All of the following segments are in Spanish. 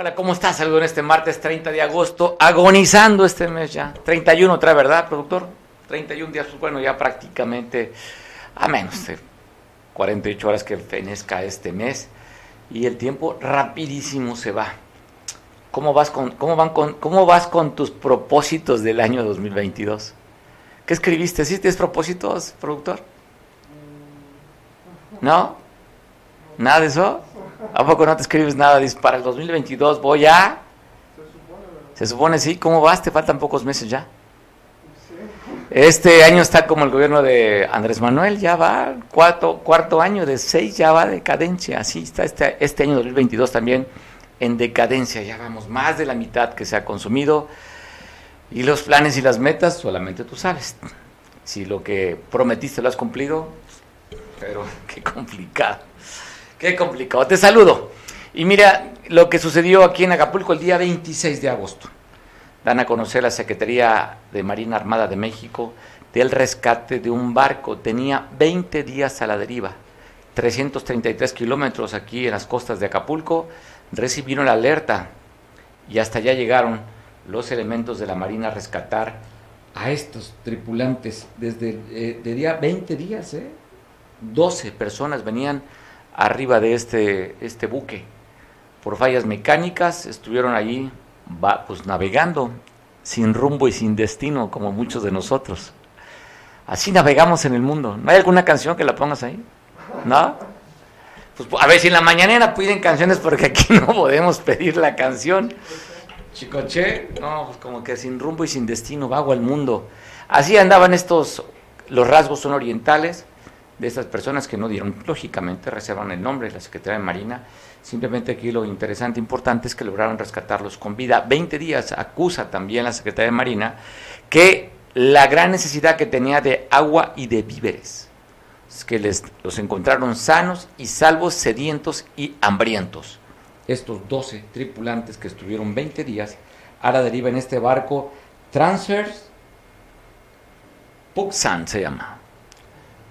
Hola, ¿cómo estás? Saludos en este martes 30 de agosto, agonizando este mes ya. 31 otra, ¿verdad, productor? 31 días, pues bueno, ya prácticamente a menos de 48 horas que fenezca este mes. Y el tiempo rapidísimo se va. ¿Cómo vas con, cómo van con, cómo vas con tus propósitos del año 2022? ¿Qué escribiste? ¿Sí tienes propósitos, productor? ¿No? ¿Nada de eso? ¿A poco no te escribes nada? Dices, para el 2022 voy a... Se supone, sí. ¿Cómo vas? Te faltan pocos meses ya. Este año está como el gobierno de Andrés Manuel, ya va, cuarto, cuarto año de seis, ya va decadencia. Así está este, este año 2022 también en decadencia. Ya vamos más de la mitad que se ha consumido. Y los planes y las metas solamente tú sabes. Si lo que prometiste lo has cumplido, pero qué complicado. Qué complicado. Te saludo. Y mira lo que sucedió aquí en Acapulco el día 26 de agosto. Dan a conocer la Secretaría de Marina Armada de México del rescate de un barco. Tenía 20 días a la deriva. 333 kilómetros aquí en las costas de Acapulco. Recibieron la alerta y hasta allá llegaron los elementos de la Marina a rescatar a estos tripulantes desde eh, de día 20 días, ¿eh? 12 personas venían arriba de este, este buque. Por fallas mecánicas estuvieron allí pues, navegando sin rumbo y sin destino, como muchos de nosotros. Así navegamos en el mundo. ¿No hay alguna canción que la pongas ahí? ¿No? Pues a ver si en la mañanera piden canciones porque aquí no podemos pedir la canción. Chicoche, no, pues como que sin rumbo y sin destino, vago al mundo. Así andaban estos, los rasgos son orientales, de estas personas que no dieron, lógicamente, reservan el nombre de la Secretaría de Marina. Simplemente aquí lo interesante, importante es que lograron rescatarlos con vida. 20 días acusa también la Secretaría de Marina que la gran necesidad que tenía de agua y de víveres, es que les, los encontraron sanos y salvos, sedientos y hambrientos. Estos 12 tripulantes que estuvieron 20 días a la deriva en este barco Transfers Puxan se llama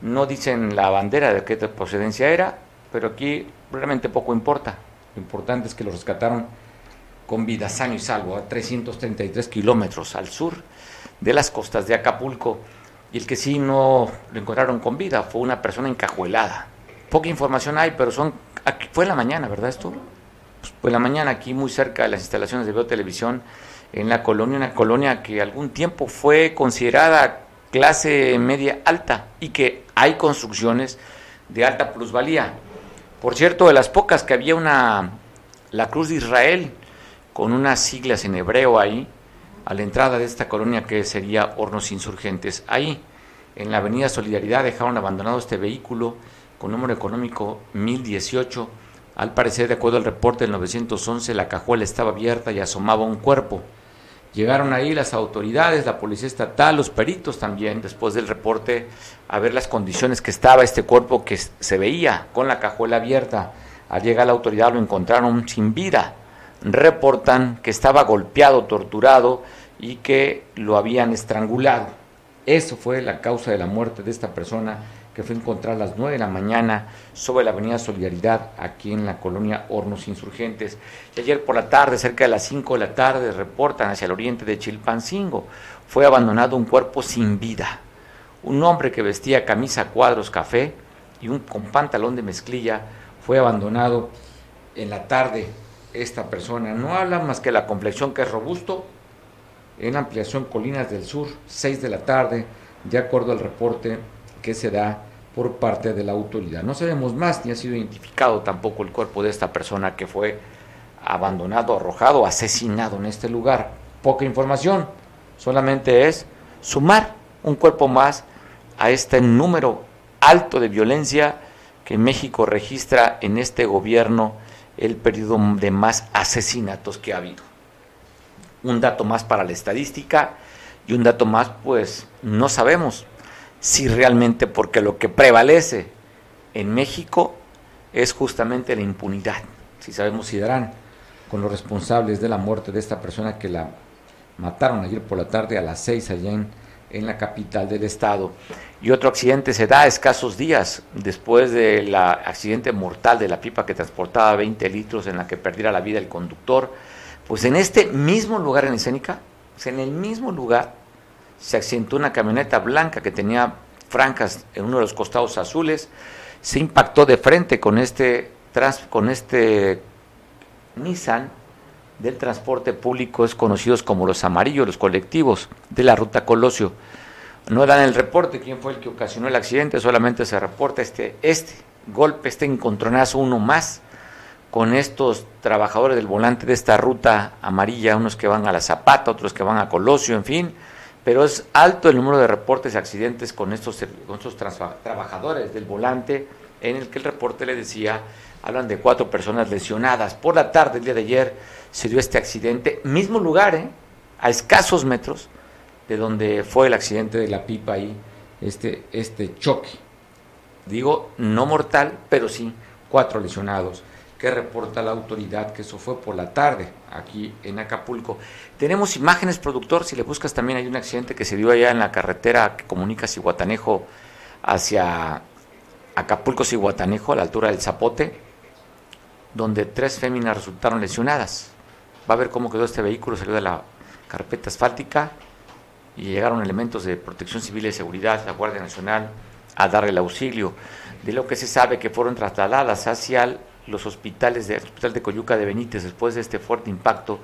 no dicen la bandera de qué procedencia era, pero aquí realmente poco importa. Lo importante es que lo rescataron con vida sano y salvo a 333 kilómetros al sur de las costas de Acapulco. Y el que sí no lo encontraron con vida fue una persona encajuelada. Poca información hay, pero son fue en la mañana, ¿verdad esto? Pues fue en la mañana aquí muy cerca de las instalaciones de Veo Televisión en la colonia, una colonia que algún tiempo fue considerada clase media alta y que hay construcciones de alta plusvalía. Por cierto, de las pocas que había una, la Cruz de Israel, con unas siglas en hebreo ahí, a la entrada de esta colonia que sería Hornos Insurgentes. Ahí, en la Avenida Solidaridad, dejaron abandonado este vehículo con número económico 1018. Al parecer, de acuerdo al reporte del 911, la cajuela estaba abierta y asomaba un cuerpo. Llegaron ahí las autoridades, la policía estatal, los peritos también, después del reporte, a ver las condiciones que estaba este cuerpo que se veía con la cajuela abierta. Al llegar la autoridad lo encontraron sin vida. Reportan que estaba golpeado, torturado y que lo habían estrangulado. Eso fue la causa de la muerte de esta persona que fue encontrada a las 9 de la mañana sobre la avenida Solidaridad, aquí en la colonia Hornos Insurgentes. Y ayer por la tarde, cerca de las 5 de la tarde, reportan hacia el oriente de Chilpancingo, fue abandonado un cuerpo sin vida. Un hombre que vestía camisa cuadros café y un con pantalón de mezclilla fue abandonado en la tarde. Esta persona no habla más que la complexión que es robusto. En ampliación Colinas del Sur, 6 de la tarde, de acuerdo al reporte que se da por parte de la autoridad. No sabemos más, ni ha sido identificado tampoco el cuerpo de esta persona que fue abandonado, arrojado, asesinado en este lugar. Poca información, solamente es sumar un cuerpo más a este número alto de violencia que México registra en este gobierno el periodo de más asesinatos que ha habido. Un dato más para la estadística y un dato más, pues no sabemos si realmente, porque lo que prevalece en México es justamente la impunidad. Si sabemos si darán con los responsables de la muerte de esta persona que la mataron ayer por la tarde a las seis allá en, en la capital del estado. Y otro accidente se da escasos días después del accidente mortal de la pipa que transportaba 20 litros en la que perdiera la vida el conductor. Pues en este mismo lugar en escénica, en el mismo lugar, se accidentó una camioneta blanca que tenía francas en uno de los costados azules, se impactó de frente con este, con este Nissan del transporte público es conocidos como los amarillos, los colectivos de la ruta Colosio. No dan el reporte quién fue el que ocasionó el accidente, solamente se reporta este, este golpe, este encontronazo, uno más, con estos trabajadores del volante de esta ruta amarilla, unos que van a la Zapata, otros que van a Colosio, en fin, pero es alto el número de reportes de accidentes con estos, con estos trabajadores del volante, en el que el reporte le decía, hablan de cuatro personas lesionadas. Por la tarde, el día de ayer, se dio este accidente, mismo lugar, ¿eh? a escasos metros de donde fue el accidente de la pipa ahí, este, este choque. Digo, no mortal, pero sí cuatro lesionados que reporta la autoridad que eso fue por la tarde aquí en Acapulco. Tenemos imágenes, productor, si le buscas también hay un accidente que se dio allá en la carretera que comunica Cihuatanejo hacia Acapulco, Cihuatanejo, a la altura del Zapote, donde tres féminas resultaron lesionadas. Va a ver cómo quedó este vehículo, salió de la carpeta asfáltica y llegaron elementos de protección civil y seguridad, la Guardia Nacional, a darle el auxilio. De lo que se sabe que fueron trasladadas hacia los hospitales del Hospital de Coyuca de Benítez después de este fuerte impacto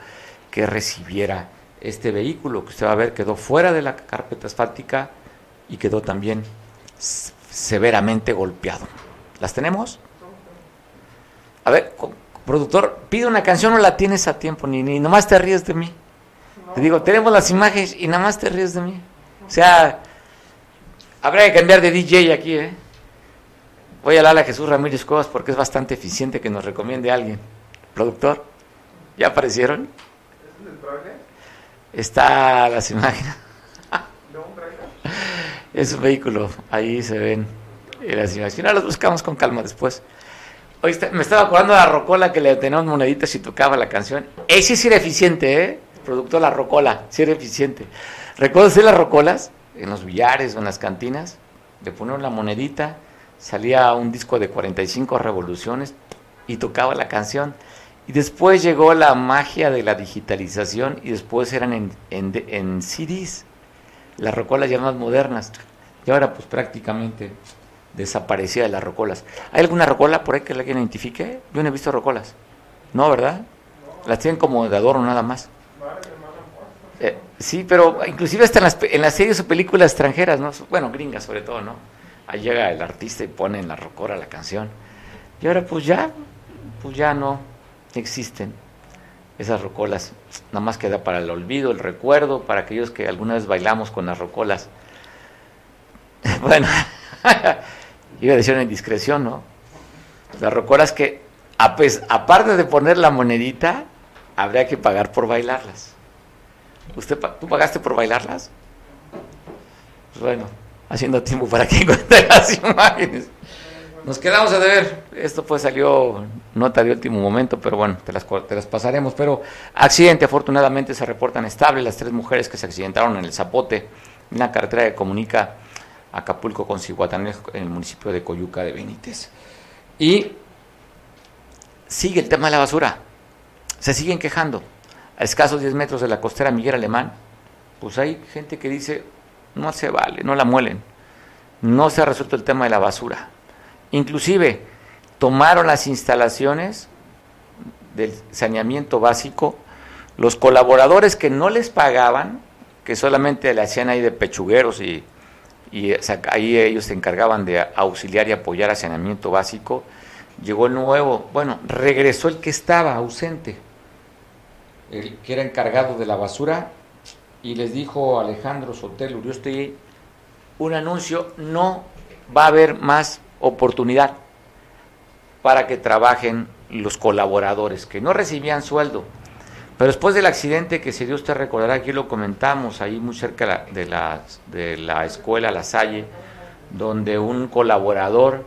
que recibiera este vehículo, que usted va a ver quedó fuera de la carpeta asfáltica y quedó también severamente golpeado. ¿Las tenemos? A ver, productor, pide una canción, no la tienes a tiempo, ni, ni nomás te ríes de mí. Te digo, tenemos las imágenes y nada más te ríes de mí. O sea, habrá que cambiar de DJ aquí, ¿eh? Voy a hablar a Jesús Ramírez Cuevas porque es bastante eficiente que nos recomiende alguien. Productor, ¿ya aparecieron? ¿Es el? Está las imágenes. es un vehículo, ahí se ven las imágenes. Ahora las buscamos con calma después. Hoy me estaba acordando de la rocola que le teníamos moneditas y tocaba la canción. Ese sí era eficiente, ¿eh? productor La Rocola, sí era eficiente. ¿Recuerdas hacer las rocolas? En los billares o en las cantinas. Le ponían la monedita salía un disco de 45 revoluciones y tocaba la canción. Y después llegó la magia de la digitalización y después eran en, en, CDs, las rocolas ya más modernas. Y ahora pues prácticamente desaparecía de las rocolas. ¿Hay alguna rocola por ahí que alguien identifique? Yo no he visto rocolas. No, ¿verdad? Las tienen como de adorno nada más. Eh, sí, pero inclusive hasta en las, en las series o películas extranjeras, ¿no? Bueno, gringas sobre todo, ¿no? Ahí llega el artista y pone en la rocora la canción. Y ahora pues ya, pues ya no existen esas rocolas. Nada más queda para el olvido, el recuerdo, para aquellos que alguna vez bailamos con las rocolas. bueno, iba a decir una indiscreción, ¿no? Las rocolas que, aparte de poner la monedita, habría que pagar por bailarlas. ¿Usted, ¿Tú pagaste por bailarlas? Pues bueno, haciendo tiempo para que encuentre las imágenes. Nos quedamos a ver, esto pues salió nota de último momento, pero bueno, te las, te las pasaremos. Pero accidente, afortunadamente se reportan estables las tres mujeres que se accidentaron en el Zapote, en la carretera que comunica Acapulco con Cihuatanejo, en el municipio de Coyuca de Benítez. Y sigue el tema de la basura. Se siguen quejando. A escasos 10 metros de la costera Miguel Alemán, pues hay gente que dice, no se vale, no la muelen. No se ha resuelto el tema de la basura. Inclusive tomaron las instalaciones del saneamiento básico, los colaboradores que no les pagaban, que solamente le hacían ahí de pechugueros y, ahí ellos se encargaban de auxiliar y apoyar a saneamiento básico, llegó el nuevo, bueno, regresó el que estaba ausente, el que era encargado de la basura, y les dijo Alejandro Sotelo Urioste, un anuncio, no va a haber más oportunidad para que trabajen los colaboradores, que no recibían sueldo. Pero después del accidente que se dio, usted recordará, aquí lo comentamos, ahí muy cerca de la, de la escuela La Salle, donde un colaborador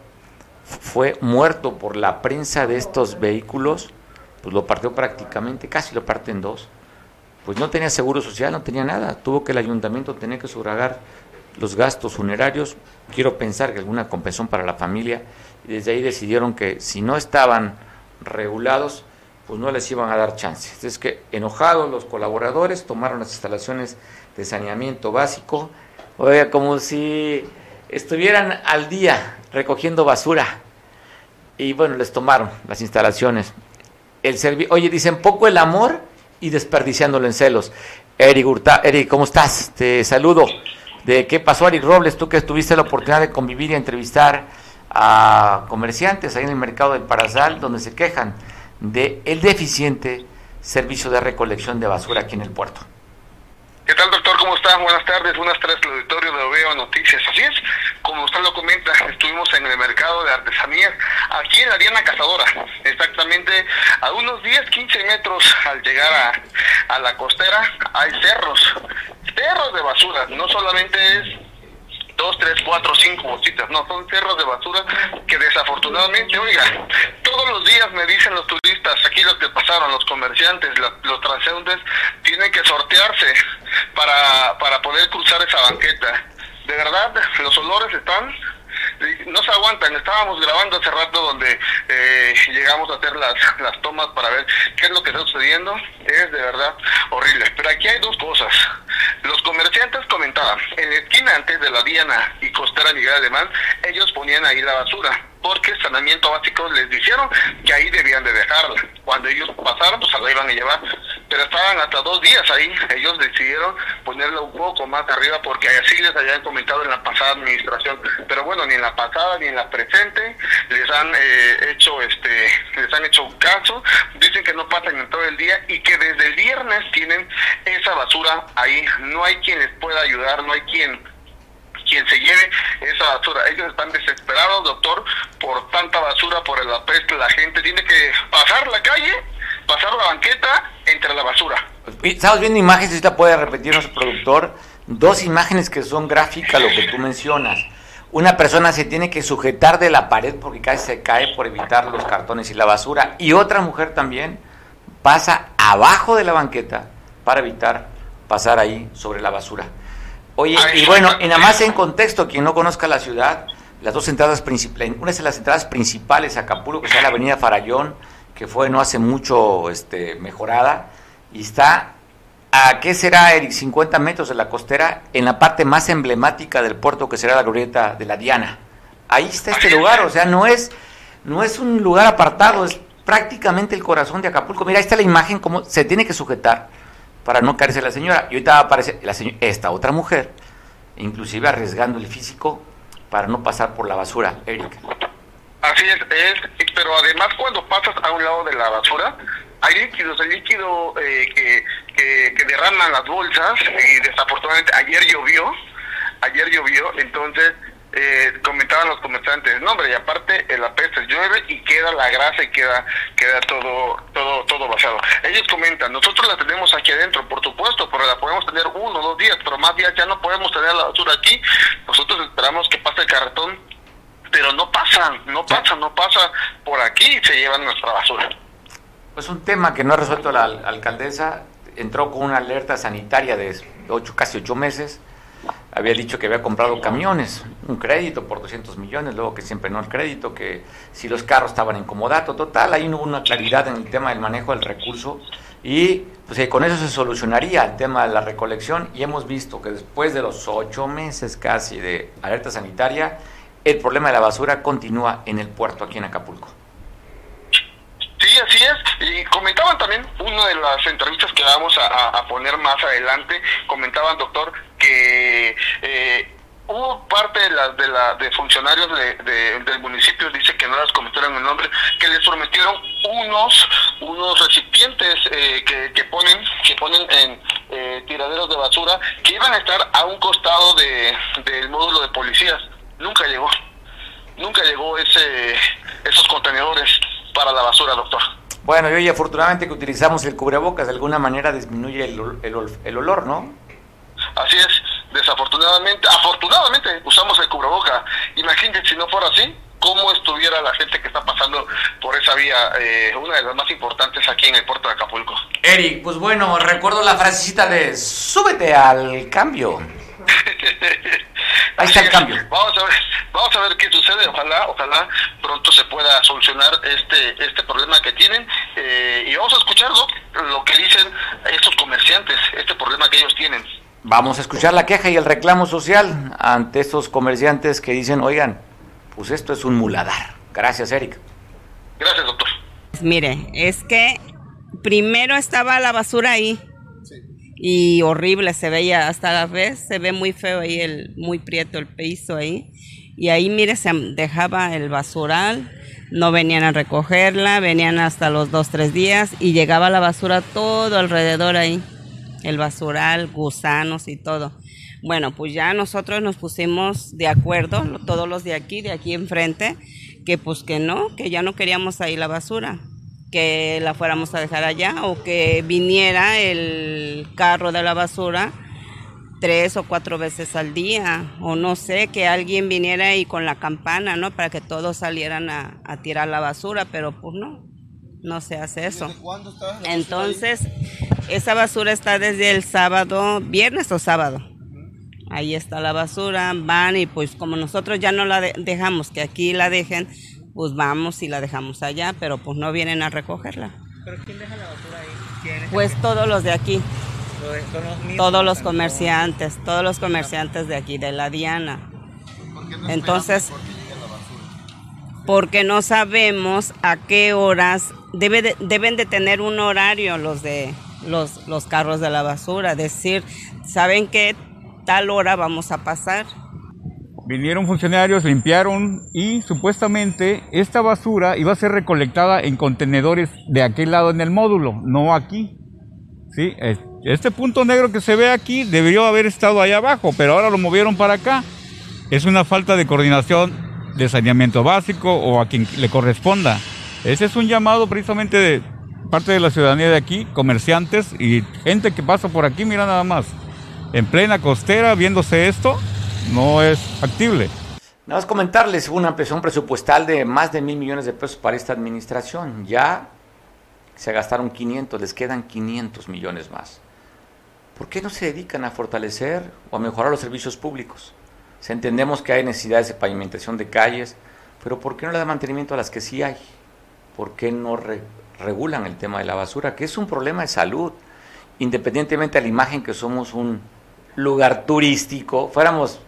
fue muerto por la prensa de estos vehículos, pues lo partió prácticamente, casi lo parte en dos. Pues no tenía seguro social, no tenía nada. Tuvo que el ayuntamiento tener que sufragar los gastos funerarios. Quiero pensar que alguna compensación para la familia. Y desde ahí decidieron que si no estaban regulados, pues no les iban a dar chances. Es que enojados los colaboradores tomaron las instalaciones de saneamiento básico, oiga, como si estuvieran al día recogiendo basura. Y bueno, les tomaron las instalaciones. El Oye, dicen poco el amor y desperdiciándolo en celos. Eric Urta Eric, ¿cómo estás? Te saludo. ¿De qué pasó, Eric Robles? Tú que tuviste la oportunidad de convivir y entrevistar a comerciantes ahí en el mercado del Parazal, donde se quejan de el deficiente servicio de recolección de basura aquí en el puerto. ¿Qué tal, doctor? ¿Cómo está? Buenas tardes, buenas tardes al auditorio de Oveo Noticias. Así es, como usted lo comenta, estuvimos en el mercado de artesanías, aquí en la Diana Cazadora, exactamente a unos 10, 15 metros al llegar a la costera, hay cerros, cerros de basura, no solamente es dos, tres, cuatro, cinco bolsitas. No, son cerros de basura que desafortunadamente, oiga, todos los días me dicen los turistas, aquí los que pasaron, los comerciantes, los transeúntes, tienen que sortearse para, para poder cruzar esa banqueta. De verdad, los olores están no se aguantan. Estábamos grabando hace rato donde eh, llegamos a hacer las, las tomas para ver qué es lo que está sucediendo. Es de verdad horrible. Pero aquí hay dos cosas. Los comerciantes comentaban, en la esquina antes de la Diana y Costera Miguel Alemán, ellos ponían ahí la basura porque saneamiento básico les dijeron que ahí debían de dejarla. Cuando ellos pasaron, pues la iban a llevar. Pero estaban hasta dos días ahí. Ellos decidieron ponerla un poco más arriba porque así les habían comentado en la pasada administración. Pero bueno, ni en la pasada ni en la presente les han eh, hecho este les han hecho caso. Dicen que no pasan en todo el día y que desde el viernes tienen esa basura ahí. No hay quien les pueda ayudar, no hay quien quien se lleve esa basura. Ellos están desesperados, doctor, por tanta basura, por el apeste. La gente tiene que pasar la calle, pasar la banqueta entre la basura. Estamos viendo imágenes, si la puede repetir nuestro productor, dos imágenes que son gráficas, lo que tú mencionas. Una persona se tiene que sujetar de la pared porque casi se cae por evitar los cartones y la basura. Y otra mujer también pasa abajo de la banqueta para evitar pasar ahí sobre la basura. Oye, y bueno, y nada más en contexto, quien no conozca la ciudad, las dos entradas principales, una es las entradas principales a Acapulco, que está la avenida Farallón, que fue no hace mucho este, mejorada, y está a, ¿qué será, Eric? 50 metros de la costera, en la parte más emblemática del puerto, que será la glorieta de la Diana. Ahí está este lugar, o sea, no es, no es un lugar apartado, es prácticamente el corazón de Acapulco. Mira, ahí está la imagen, cómo se tiene que sujetar para no caerse la señora. Y ahorita aparece la esta otra mujer, inclusive arriesgando el físico para no pasar por la basura, Eric. Así es, es, pero además cuando pasas a un lado de la basura, hay líquidos, hay líquido eh, que, que derraman las bolsas y desafortunadamente ayer llovió, ayer llovió, entonces eh, comentaban los comerciantes, no hombre, y aparte el apeste llueve y queda la grasa y queda queda todo todo todo basado. Ellos comentan, nosotros la tenemos aquí adentro, por supuesto, pero la podemos tener uno o dos días, pero más días ya no podemos tener la basura aquí. Nosotros esperamos que pase el carretón, pero no pasa, no pasa, no pasa por aquí y se llevan nuestra basura. Pues un tema que no ha resuelto la alcaldesa, entró con una alerta sanitaria de ocho, casi ocho meses había dicho que había comprado camiones. un crédito por 200 millones, luego que siempre no el crédito, que si los carros estaban en comodato, total, ahí no hubo una claridad en el tema del manejo del recurso y pues con eso se solucionaría el tema de la recolección y hemos visto que después de los ocho meses casi de alerta sanitaria, el problema de la basura continúa en el puerto aquí en Acapulco. Sí, así es. Y comentaban también, una de las entrevistas que vamos a, poner más adelante, comentaban, doctor, que eh, hubo parte de, la, de, la, de funcionarios de, del municipio, dice que no las cometieron el nombre, que les prometieron unos unos recipientes eh, que, que, ponen que ponen en eh, tiraderos de basura que iban a estar a un costado de, del módulo de policías. Nunca llegó. Nunca llegó ese esos contenedores para la basura, doctor. Bueno, y hoy afortunadamente que utilizamos el cubrebocas, de alguna manera disminuye el, el, el olor, ¿no? Así es desafortunadamente, afortunadamente usamos el cubreboca. Imagínense si no fuera así, cómo estuviera la gente que está pasando por esa vía, eh, una de las más importantes aquí en el puerto de Acapulco. Eric, pues bueno, recuerdo la frasecita de súbete al cambio. Ahí está el cambio. Vamos a ver, vamos a ver qué sucede. Ojalá, ojalá pronto se pueda solucionar este este problema que tienen eh, y vamos a escuchar lo que dicen estos comerciantes, este problema que ellos tienen. Vamos a escuchar la queja y el reclamo social ante estos comerciantes que dicen, oigan, pues esto es un muladar. Gracias, Eric. Gracias, doctor. Mire, es que primero estaba la basura ahí y horrible se veía hasta la vez se ve muy feo ahí el muy prieto el piso ahí y ahí mire se dejaba el basural no venían a recogerla venían hasta los dos tres días y llegaba la basura todo alrededor ahí el basural, gusanos y todo. Bueno, pues ya nosotros nos pusimos de acuerdo, todos los de aquí, de aquí enfrente, que pues que no, que ya no queríamos ahí la basura, que la fuéramos a dejar allá o que viniera el carro de la basura tres o cuatro veces al día, o no sé, que alguien viniera ahí con la campana, ¿no? Para que todos salieran a, a tirar la basura, pero pues no, no se hace eso. Entonces, esa basura está desde el sábado, viernes o sábado. Ahí está la basura, van y pues como nosotros ya no la dejamos, que aquí la dejen, pues vamos y la dejamos allá, pero pues no vienen a recogerla. ¿Pero quién deja la basura ahí? Pues todos los de aquí. Todos los comerciantes, todos los comerciantes de aquí, de la Diana. Entonces, porque no sabemos a qué horas debe deben de tener un horario los de los, los carros de la basura, decir, ¿saben qué tal hora vamos a pasar? Vinieron funcionarios, limpiaron y supuestamente esta basura iba a ser recolectada en contenedores de aquel lado en el módulo, no aquí. ¿Sí? Este punto negro que se ve aquí debió haber estado ahí abajo, pero ahora lo movieron para acá. Es una falta de coordinación de saneamiento básico o a quien le corresponda. Ese es un llamado precisamente de parte de la ciudadanía de aquí, comerciantes y gente que pasa por aquí, mira nada más, en plena costera viéndose esto, no es factible. Nada más comentarles, una ampliación presupuestal de más de mil millones de pesos para esta administración. Ya se gastaron 500, les quedan 500 millones más. ¿Por qué no se dedican a fortalecer o a mejorar los servicios públicos? Entendemos que hay necesidades de pavimentación de calles, pero ¿por qué no le da mantenimiento a las que sí hay? ¿Por qué no regulan el tema de la basura, que es un problema de salud, independientemente de la imagen que somos un lugar turístico, fuéramos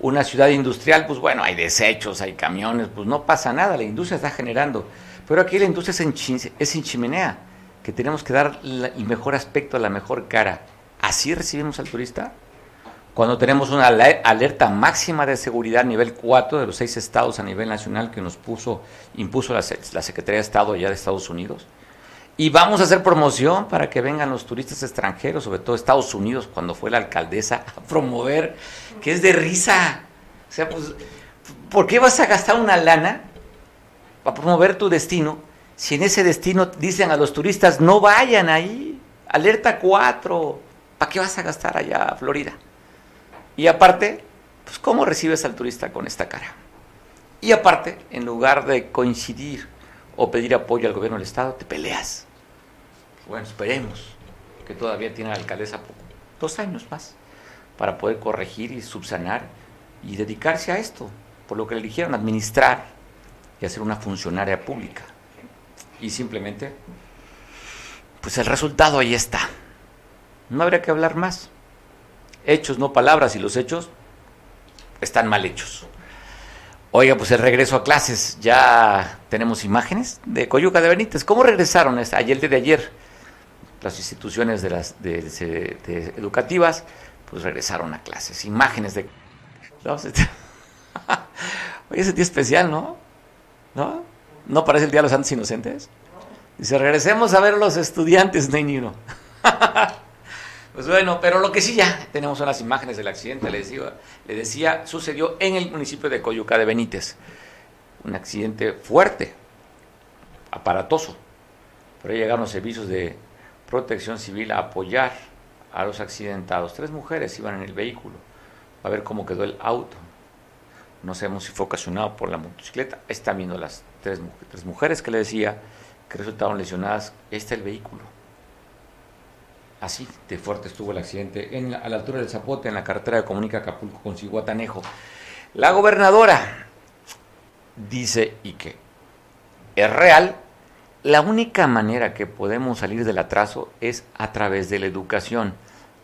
una ciudad industrial, pues bueno, hay desechos, hay camiones, pues no pasa nada, la industria está generando. Pero aquí la industria es en chimenea, que tenemos que dar el mejor aspecto, la mejor cara. ¿Así recibimos al turista? Cuando tenemos una alerta máxima de seguridad nivel 4 de los seis estados a nivel nacional que nos puso, impuso la, la Secretaría de Estado allá de Estados Unidos. Y vamos a hacer promoción para que vengan los turistas extranjeros, sobre todo Estados Unidos, cuando fue la alcaldesa a promover, que es de risa. O sea, pues, ¿por qué vas a gastar una lana para promover tu destino si en ese destino dicen a los turistas no vayan ahí? Alerta 4, ¿para qué vas a gastar allá a Florida? Y aparte, pues ¿cómo recibes al turista con esta cara? Y aparte, en lugar de coincidir o pedir apoyo al gobierno del Estado, te peleas. Bueno, esperemos que todavía tiene la alcaldesa dos años más para poder corregir y subsanar y dedicarse a esto, por lo que le eligieron administrar y hacer una funcionaria pública. Y simplemente, pues el resultado ahí está. No habría que hablar más. Hechos, no palabras, y los hechos están mal hechos. Oiga, pues el regreso a clases, ya tenemos imágenes de Coyuca de Benítez. ¿Cómo regresaron ayer de ayer? Las instituciones de las educativas, pues regresaron a clases. Imágenes de... Oye, ese día especial, ¿no? ¿No? ¿No parece el Día de los Santos Inocentes? Dice, regresemos a ver a los estudiantes, no Pues bueno, pero lo que sí ya tenemos son las imágenes del accidente, le decía, le decía, sucedió en el municipio de Coyuca de Benítez. Un accidente fuerte, aparatoso. Pero llegaron los servicios de protección civil a apoyar a los accidentados. Tres mujeres iban en el vehículo a ver cómo quedó el auto. No sabemos si fue ocasionado por la motocicleta. Están viendo las tres, mujeres que le decía que resultaron lesionadas. Este es el vehículo. Así de fuerte estuvo el accidente en a la altura del Zapote, en la carretera de comunica Acapulco con Ciguatanejo. La gobernadora dice y que es real, la única manera que podemos salir del atraso es a través de la educación.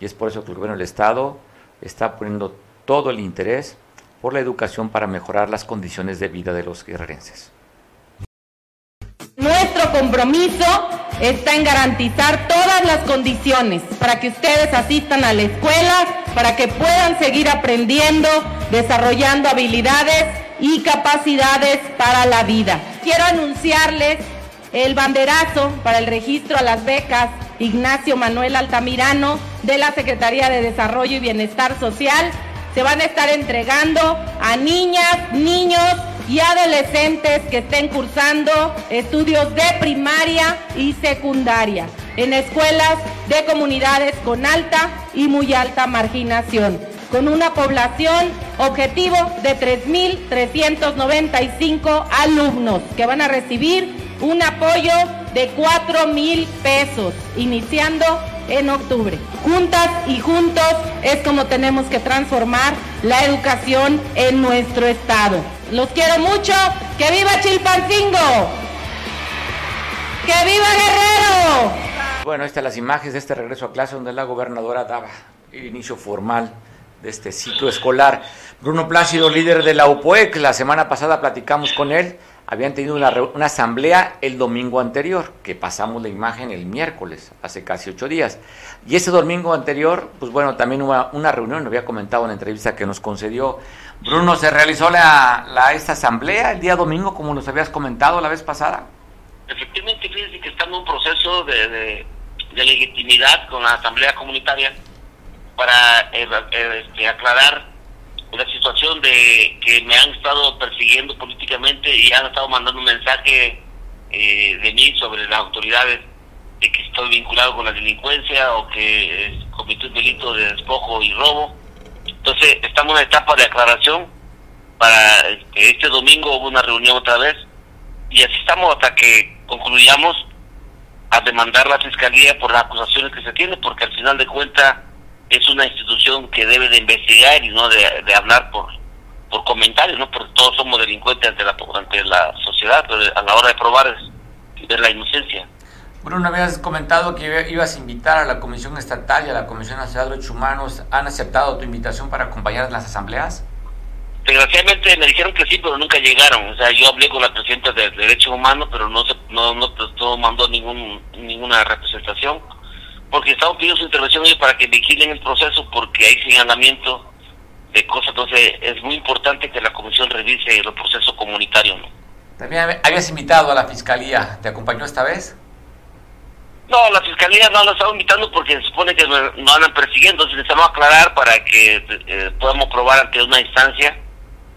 Y es por eso que el gobierno del Estado está poniendo todo el interés por la educación para mejorar las condiciones de vida de los guerrerenses. Nuestro compromiso está en garantizar todas las condiciones para que ustedes asistan a la escuela, para que puedan seguir aprendiendo, desarrollando habilidades y capacidades para la vida. Quiero anunciarles el banderazo para el registro a las becas Ignacio Manuel Altamirano de la Secretaría de Desarrollo y Bienestar Social. Se van a estar entregando a niñas, niños y adolescentes que estén cursando estudios de primaria y secundaria en escuelas de comunidades con alta y muy alta marginación, con una población objetivo de 3.395 alumnos que van a recibir un apoyo de 4 mil pesos, iniciando en octubre. Juntas y juntos es como tenemos que transformar la educación en nuestro estado. Los quiero mucho. ¡Que viva Chilpancingo! ¡Que viva Guerrero! Bueno, estas las imágenes de este regreso a clase donde la gobernadora daba el inicio formal de este ciclo escolar. Bruno Plácido, líder de la UPOEC, la semana pasada platicamos con él, habían tenido una, una, asamblea el domingo anterior, que pasamos la imagen el miércoles, hace casi ocho días. Y ese domingo anterior, pues bueno, también hubo una reunión, lo había comentado en la entrevista que nos concedió Bruno, ¿se realizó la, la, esta asamblea el día domingo, como nos habías comentado la vez pasada? Efectivamente, fíjense que está en un proceso de, legitimidad con la asamblea comunitaria para eh, eh, este, aclarar la situación de que me han estado persiguiendo políticamente y han estado mandando un mensaje eh, de mí sobre las autoridades de que estoy vinculado con la delincuencia o que eh, cometí un delito de despojo y robo. Entonces, estamos en una etapa de aclaración para que este domingo hubo una reunión otra vez y así estamos hasta que concluyamos a demandar la fiscalía por las acusaciones que se tienen, porque al final de cuentas es una institución que debe de investigar y no de, hablar por por comentarios, ¿no? Porque todos somos delincuentes ante la, ante la sociedad, pero a la hora de probar es la inocencia. Bruno, habías comentado que ibas a invitar a la Comisión Estatal y a la Comisión Nacional de Derechos Humanos. ¿Han aceptado tu invitación para acompañar en las asambleas? Desgraciadamente me dijeron que sí, pero nunca llegaron. O sea, yo hablé con la presidenta de Derechos Humanos, pero no se, no, no, no mandó ningún, ninguna representación, porque estamos pidiendo su intervención hoy para que vigilen el proceso, porque hay señalamiento de cosas. Entonces, es muy importante que la comisión revise el proceso comunitario. ¿no? También habías invitado a la fiscalía. ¿Te acompañó esta vez? No, la fiscalía no la estaba invitando porque se supone que nos, andan persiguiendo, entonces necesitamos aclarar para que eh, podamos probar ante una instancia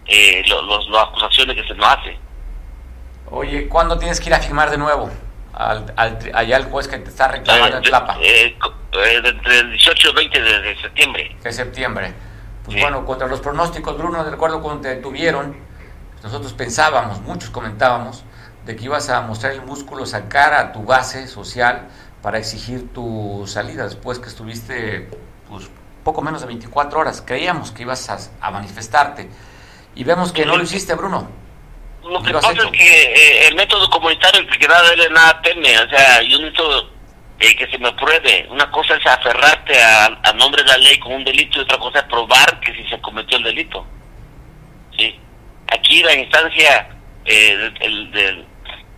eh, los, las acusaciones que se nos hace. Oye, ¿cuándo tienes que ir a firmar de nuevo? Al, allá el juez que te está reclamando en Tlapa. Eh, entre el 18 y el 20 de, septiembre. De septiembre. Pues bueno, contra los pronósticos, Bruno, de acuerdo cuando te detuvieron, nosotros pensábamos, muchos comentábamos, de que ibas a mostrar el músculo, sacar a tu base social para exigir tu salida después que estuviste pues, poco menos de 24 horas. Creíamos que ibas a, manifestarte y vemos que no lo hiciste, Bruno. Lo que pasa es que eh, el método comunitario que da de nada teme, o sea, yo necesito eh, que se me pruebe. Una cosa es aferrarte a, nombre de la ley con un delito y otra cosa es probar que si se cometió el delito. ¿Sí? Aquí la instancia eh, de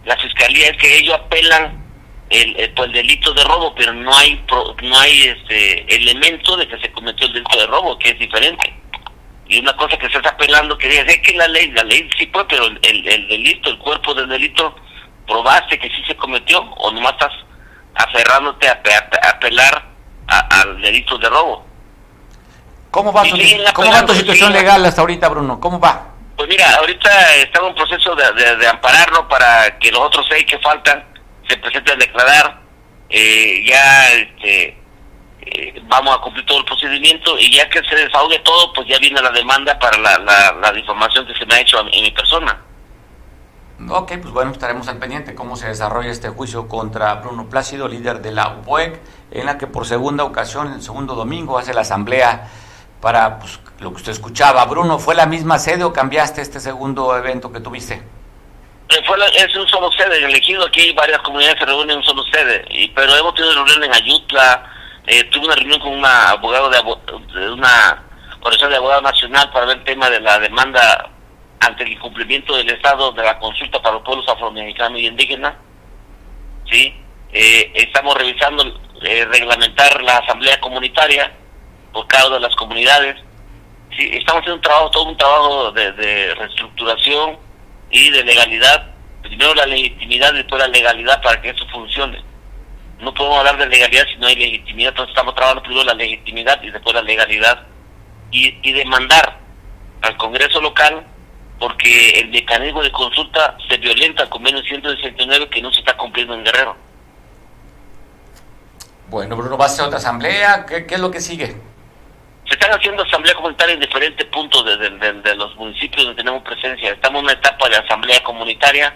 la fiscalía es que ellos apelan el, el, el, delito de robo, pero no hay no hay este elemento de que se cometió el delito de robo, que es diferente. Y una cosa que se está apelando, que es que la ley, la ley sí puede, pero el, el, delito, el cuerpo del delito, probaste que sí se cometió o nomás estás aferrándote a, apelar al delito de robo. ¿Cómo va, tu, ¿cómo va tu situación legal hasta ahorita, Bruno? ¿Cómo va? Pues mira, ahorita estamos en proceso de, de ampararlo para que los otros seis que faltan se presente a declarar, eh, ya este, eh, vamos a cumplir todo el procedimiento y ya que se desahogue todo, pues ya viene la demanda para la, la, difamación que se me ha hecho en mi persona. Ok, pues bueno, estaremos al pendiente cómo se desarrolla este juicio contra Bruno Plácido, líder de la UPOEC, en la que por segunda ocasión, el segundo domingo, hace la asamblea para pues, lo que usted escuchaba. Bruno, ¿fue la misma sede o cambiaste este segundo evento que tuviste? Eh, fue es un solo sede, en el ejido aquí varias comunidades se reúnen en un solo sede, y, pero hemos tenido reunión en Ayutla, eh, tuve una reunión con un abogado de, una organización de abogado nacional para ver el tema de la demanda ante el incumplimiento del Estado de la consulta para los pueblos afroamericanos y indígenas, ¿sí? Eh, estamos revisando eh, reglamentar la asamblea comunitaria por cada una de las comunidades, ¿sí? Estamos haciendo un trabajo, todo un trabajo de, de reestructuración, y de legalidad, primero la legitimidad y después la legalidad para que eso funcione. No podemos hablar de legalidad si no hay legitimidad, entonces estamos trabajando primero la legitimidad y después la legalidad y, y demandar al Congreso local porque el mecanismo de consulta se violenta al convenio 169 que no se está cumpliendo en Guerrero. Bueno, Bruno, ¿vas a hacer otra asamblea? ¿Qué, qué es lo que sigue? Se están haciendo asamblea comunitaria en diferentes puntos de, los municipios donde tenemos presencia. Estamos en una etapa de asamblea comunitaria,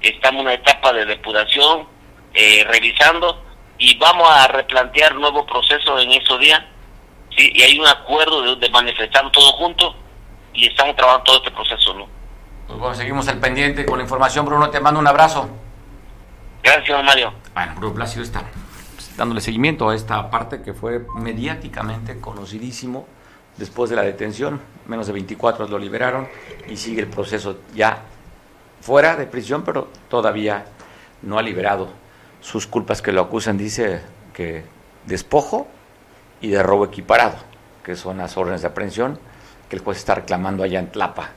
estamos en una etapa de depuración, eh, revisando, y vamos a replantear nuevos procesos en esos días. ¿sí? Y hay un acuerdo de, manifestar todo juntos y estamos trabajando todo este proceso. ¿no? Pues bueno, seguimos al pendiente con la información. Bruno, te mando un abrazo. Gracias, Mario. Bueno, Bruno Placido está dándole seguimiento a esta parte que fue mediáticamente conocidísimo después de la detención. Menos de 24 lo liberaron y sigue el proceso ya fuera de prisión, pero todavía no ha liberado sus culpas que lo acusan. Dice que despojo y de robo equiparado, que son las órdenes de aprehensión que el juez está reclamando allá en Tlapa,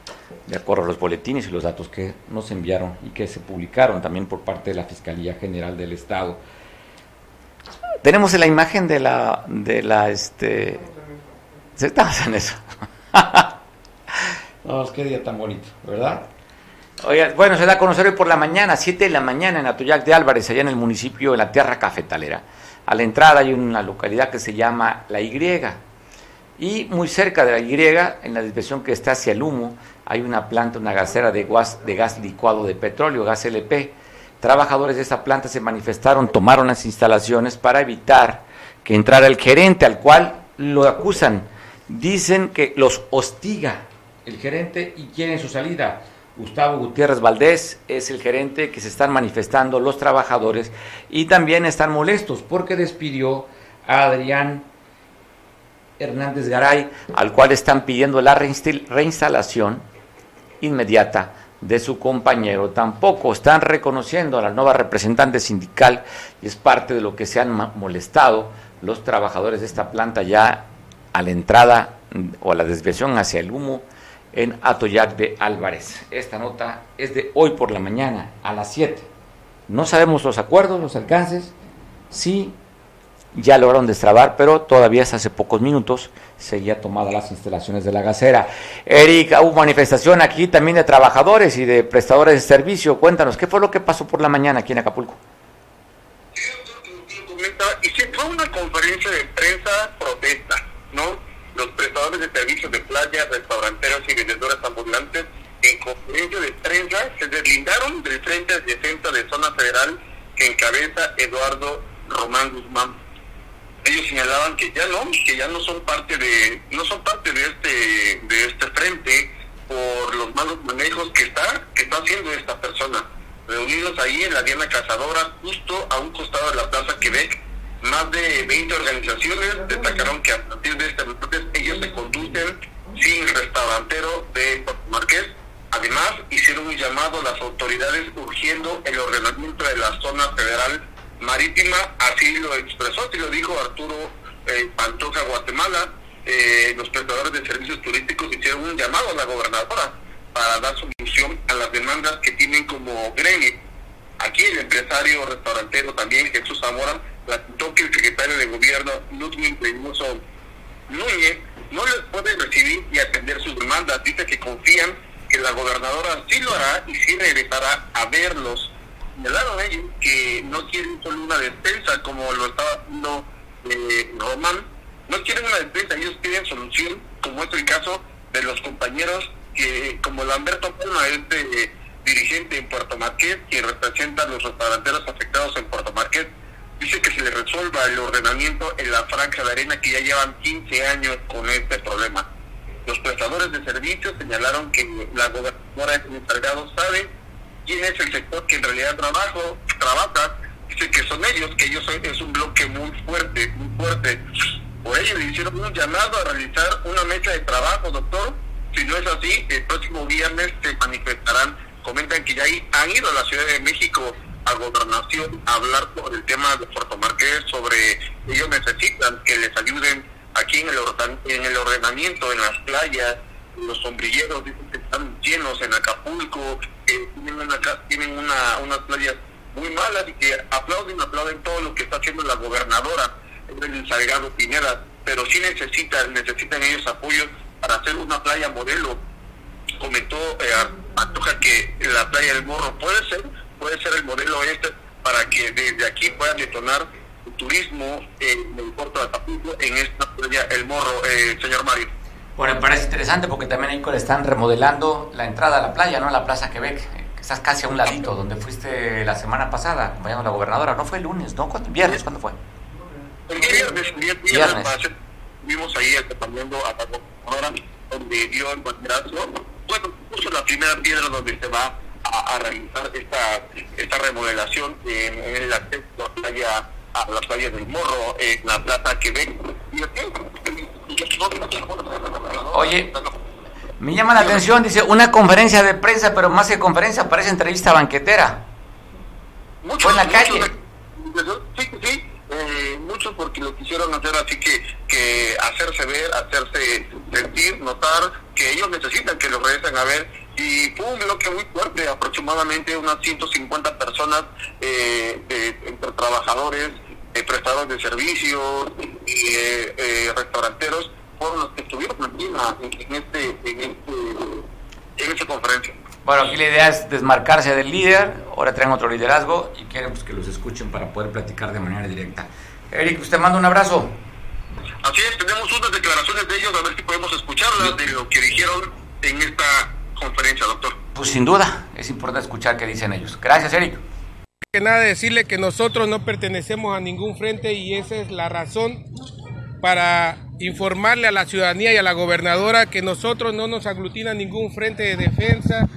de acuerdo a los boletines y los datos que nos enviaron y que se publicaron también por parte de la Fiscalía General del Estado. Tenemos la imagen de la, de la, este, estamos en eso. no, qué día tan bonito, ¿verdad? Bueno, se da a conocer hoy por la mañana, 7 de la mañana en Atoyac de Álvarez, allá en el municipio, en la tierra cafetalera. A la entrada hay una localidad que se llama La Y. Y muy cerca de la Y, en la dirección que está hacia el humo, hay una planta, una gasera de gas, de gas licuado de petróleo, gas LP Trabajadores de esa planta se manifestaron, tomaron las instalaciones para evitar que entrara el gerente al cual lo acusan. Dicen que los hostiga el gerente y quieren su salida. Gustavo Gutiérrez Valdés es el gerente que se están manifestando los trabajadores y también están molestos porque despidió a Adrián Hernández Garay, al cual están pidiendo la reinstalación inmediata de su compañero. Tampoco están reconociendo a la nueva representante sindical y es parte de lo que se han molestado los trabajadores de esta planta ya a la entrada o a la desviación hacia el humo en Atoyac de Álvarez. Esta nota es de hoy por la mañana a las 7. No sabemos los acuerdos, los alcances, sí ya lograron destrabar, pero todavía hasta hace pocos minutos seguía tomada las instalaciones de la gasera. Eric, hubo manifestación aquí también de trabajadores y de prestadores de servicio. Cuéntanos, ¿qué fue lo que pasó por la mañana aquí en Acapulco? Una conferencia de prensa protesta, ¿no? Los prestadores de servicios de playa, restauranteros y vendedoras ambulantes en conferencia de prensa se deslindaron del Frente Defensa de Zona Federal que encabeza Eduardo Román Guzmán ellos señalaban que ya no, que ya no son parte de, no son parte de este, de este frente por los malos manejos que está, que está haciendo esta persona. Reunidos ahí en la Diana Cazadora, justo a un costado de la Plaza Quebec, más de 20 organizaciones destacaron que a partir de este martes ellos se conducen sin restaurantero de Marqués. Además, hicieron un llamado a las autoridades urgiendo el ordenamiento de la zona federal marítima, así lo expresó, así lo dijo Arturo eh, Pantoja Guatemala. Eh, los prestadores de servicios turísticos hicieron un llamado a la gobernadora para dar solución a las demandas que tienen como gremio. Aquí el empresario restaurantero también, Jesús Zamora, platicó que el secretario de gobierno, Ludwig Reynoso Núñez, no les puede recibir y atender sus demandas. Dice que confían que la gobernadora sí lo hará y sí regresará a verlos. Señalaron ellos que no quieren solo una despensa como lo estaba haciendo eh, Román, no quieren una despensa, ellos quieren solución, como es el caso de los compañeros que, como Lamberto Palma, este dirigente en Puerto Marqués, quien representa a los restauranteros afectados en Puerto Marqués, dice que se le resuelva el ordenamiento en la franja de arena que ya llevan 15 años con este problema. Los prestadores de servicios señalaron que la gobernadora es el encargado sabe quién es el sector que en realidad trabajo, trabaja, dice que son ellos, que ellos son, es un bloque muy fuerte, muy fuerte. Por ello le hicieron un llamado a realizar una mesa de trabajo, doctor. Si no es así, el próximo viernes se manifestarán. Comentan que ya han ido a la Ciudad de México a gobernación hablar por el tema de Puerto Marqués sobre ellos necesitan que les ayuden aquí en el, en el ordenamiento, en las playas, los sombrilleros dicen que están llenos en Acapulco, que tienen, una, tienen una, unas playas muy malas y que aplauden, aplauden todo lo que está haciendo la gobernadora, el Salgado Pineda, pero sí necesitan, necesitan ellos apoyo para hacer una playa modelo. Comentó eh, Antoja que la playa del Morro puede ser, puede ser el modelo este para que desde aquí puedan detonar el turismo en el puerto de Acapulco, en esta playa El Morro, eh, señor Mario. Bueno, me parece interesante porque también ahí están remodelando la entrada a la playa, ¿no? La Plaza Quebec. Estás casi a un ladito, donde fuiste la semana pasada acompañando a la gobernadora. No fue el lunes, ¿no? ¿Viernes? ¿Cuándo fue? El viernes, el viernes, viernes. Vimos ahí acompañando a la gobernadora, donde dio el banderazo. Bueno, puso la primera piedra donde se va a, a realizar esta, esta remodelación en, en el acceso a la playa, a la playa del Morro, en la Plaza Quebec. Oye, me llama la atención, dice, una conferencia de prensa, pero más que conferencia, parece entrevista banquetera. Muchos, Fue en la calle. Muchos, sí, sí, eh, muchos porque lo quisieron hacer así que, que hacerse ver, hacerse sentir, notar que ellos necesitan que los regresen a ver. Y fue un bloque muy fuerte, aproximadamente unas 150 personas eh, entre trabajadores, eh, prestadores de servicios y eh, eh, restauranteros fueron los que estuvieron aquí en, en, este, en, este, en esta conferencia. Bueno, aquí la idea es desmarcarse del líder, ahora traen otro liderazgo y quieren pues, que los escuchen para poder platicar de manera directa. Eric, usted manda un abrazo. Así es, tenemos unas declaraciones de ellos, a ver si podemos escucharlas de lo que dijeron en esta conferencia, doctor. Pues sin duda, es importante escuchar qué dicen ellos. Gracias, Eric. Que nada, decirle que nosotros no pertenecemos a ningún frente y esa es la razón para informarle a la ciudadanía y a la gobernadora que nosotros no nos aglutina ningún frente de defensa,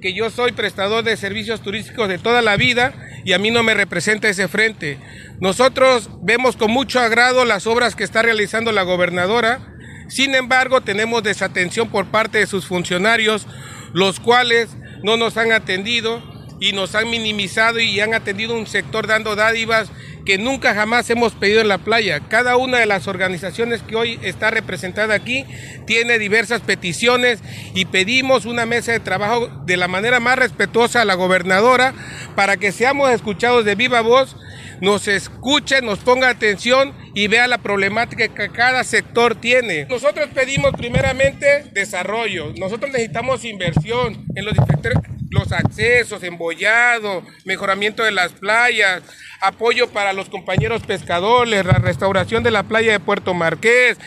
que yo soy prestador de servicios turísticos de toda la vida y a mí no me representa ese frente. Nosotros vemos con mucho agrado las obras que está realizando la gobernadora, sin embargo tenemos desatención por parte de sus funcionarios, los cuales no nos han atendido y nos han minimizado y han atendido un sector dando dádivas que nunca jamás hemos pedido en la playa. Cada una de las organizaciones que hoy está representada aquí tiene diversas peticiones y pedimos una mesa de trabajo de la manera más respetuosa a la gobernadora para que seamos escuchados de viva voz, nos escuche, nos ponga atención y vea la problemática que cada sector tiene. Nosotros pedimos primeramente desarrollo, nosotros necesitamos inversión en los diferentes los accesos, embollado, mejoramiento de las playas, apoyo para los compañeros pescadores, la restauración de la playa de Puerto Marqués,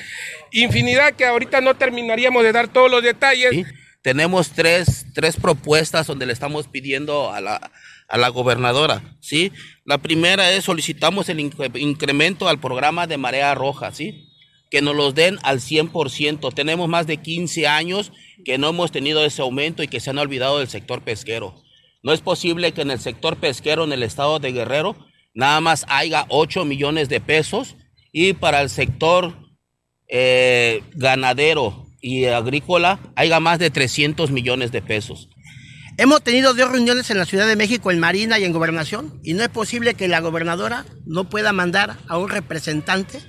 infinidad que ahorita no terminaríamos de dar todos los detalles. tenemos tres, tres propuestas donde le estamos pidiendo a la, a la gobernadora, ¿sí? La primera es solicitamos el incremento al programa de marea roja, ¿sí? Que nos los den al 100%. Tenemos más de 15 años que no hemos tenido ese aumento y que se han olvidado del sector pesquero. No es posible que en el sector pesquero en el estado de Guerrero nada más haya 8 millones de pesos y para el sector eh, ganadero y agrícola haya más de 300 millones de pesos. Hemos tenido dos reuniones en la Ciudad de México, en Marina y en Gobernación, y no es posible que la gobernadora no pueda mandar a un representante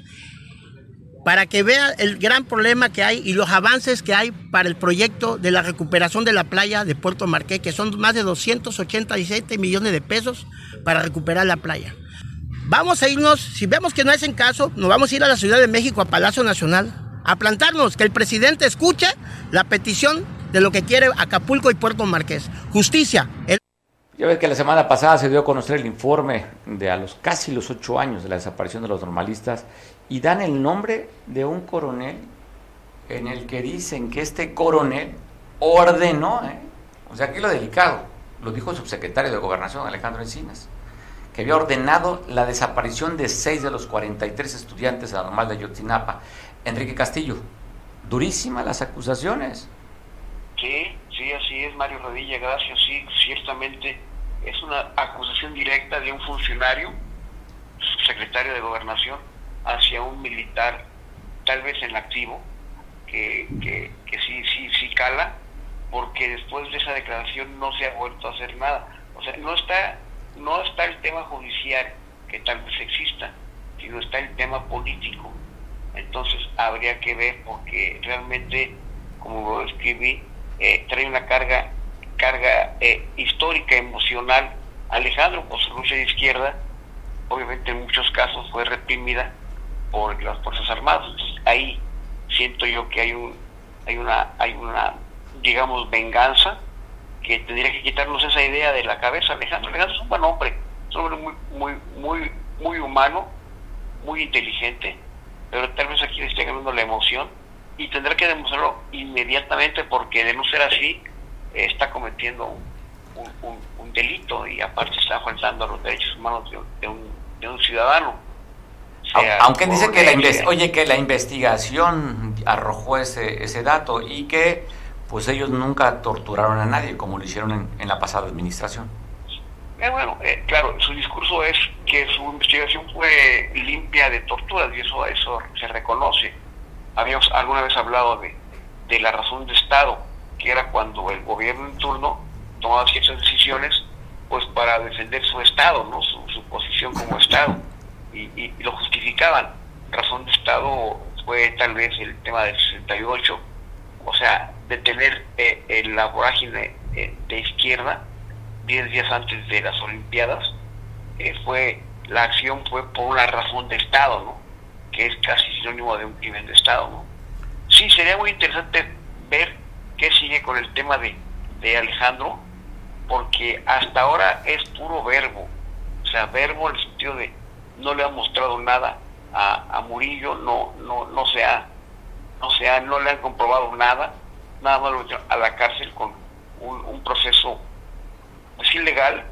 para que vea el gran problema que hay y los avances que hay para el proyecto de la recuperación de la playa de Puerto Marqués, que son más de 287 millones de pesos para recuperar la playa. Vamos a irnos, si vemos que no es en caso, nos vamos a ir a la Ciudad de México, a Palacio Nacional, a plantarnos, que el presidente escuche la petición de lo que quiere Acapulco y Puerto Marqués. Justicia. Ya ves que la semana pasada se dio a conocer el informe de a los casi los ocho años de la desaparición de los normalistas y dan el nombre de un coronel en el que dicen que este coronel ordenó, ¿eh? o sea, aquí lo delicado, lo dijo el subsecretario de Gobernación Alejandro Encinas, que había ordenado la desaparición de seis de los 43 estudiantes de la normal de Ayotzinapa. Enrique Castillo, durísimas las acusaciones. Sí, sí, así es, Mario Rodilla, gracias. Sí, ciertamente es una acusación directa de un funcionario, secretario de Gobernación, hacia un militar, tal vez en activo, que, que, que sí, sí, sí cala, porque después de esa declaración no se ha vuelto a hacer nada. O sea, no está, no está el tema judicial, que tal vez exista, sino está el tema político. Entonces habría que ver, porque realmente, como lo escribí, eh, trae una carga, carga eh, histórica, emocional. Alejandro, por su lucha de izquierda, obviamente en muchos casos fue reprimida por las Fuerzas Armadas. ahí siento yo que hay un hay una hay una digamos venganza que tendría que quitarnos esa idea de la cabeza. Alejandro, Alejandro es un buen hombre, es un hombre muy muy muy muy humano, muy inteligente, pero tal vez aquí le esté ganando la emoción y tendrá que demostrarlo inmediatamente porque de no ser así está cometiendo un, delito y aparte está faltando a los derechos humanos de, un, de un, ciudadano. Aunque dice que la, oye, que la investigación arrojó ese, ese dato y que pues ellos nunca torturaron a nadie como lo hicieron en, la pasada administración. Eh, bueno, eh, claro, su discurso es que su investigación fue limpia de torturas y eso, eso se reconoce habíamos alguna vez hablado de, de la razón de Estado, que era cuando el gobierno en turno tomaba ciertas decisiones pues para defender su Estado, ¿no? su, posición como Estado, y, lo justificaban. Razón de Estado fue tal vez el tema del 68, o sea, detener eh, la vorágine eh, de izquierda 10 días antes de las Olimpiadas, eh, fue la acción fue por una razón de Estado, ¿no? que es casi sinónimo de un crimen de Estado. ¿no? Sí, sería muy interesante ver qué sigue con el tema de, de Alejandro, porque hasta ahora es puro verbo, o sea, verbo en el sentido de no le ha mostrado nada a, a Murillo, no, no, no se ha, no se ha, no le han comprobado nada, nada más lo a la cárcel con un, proceso pues ilegal,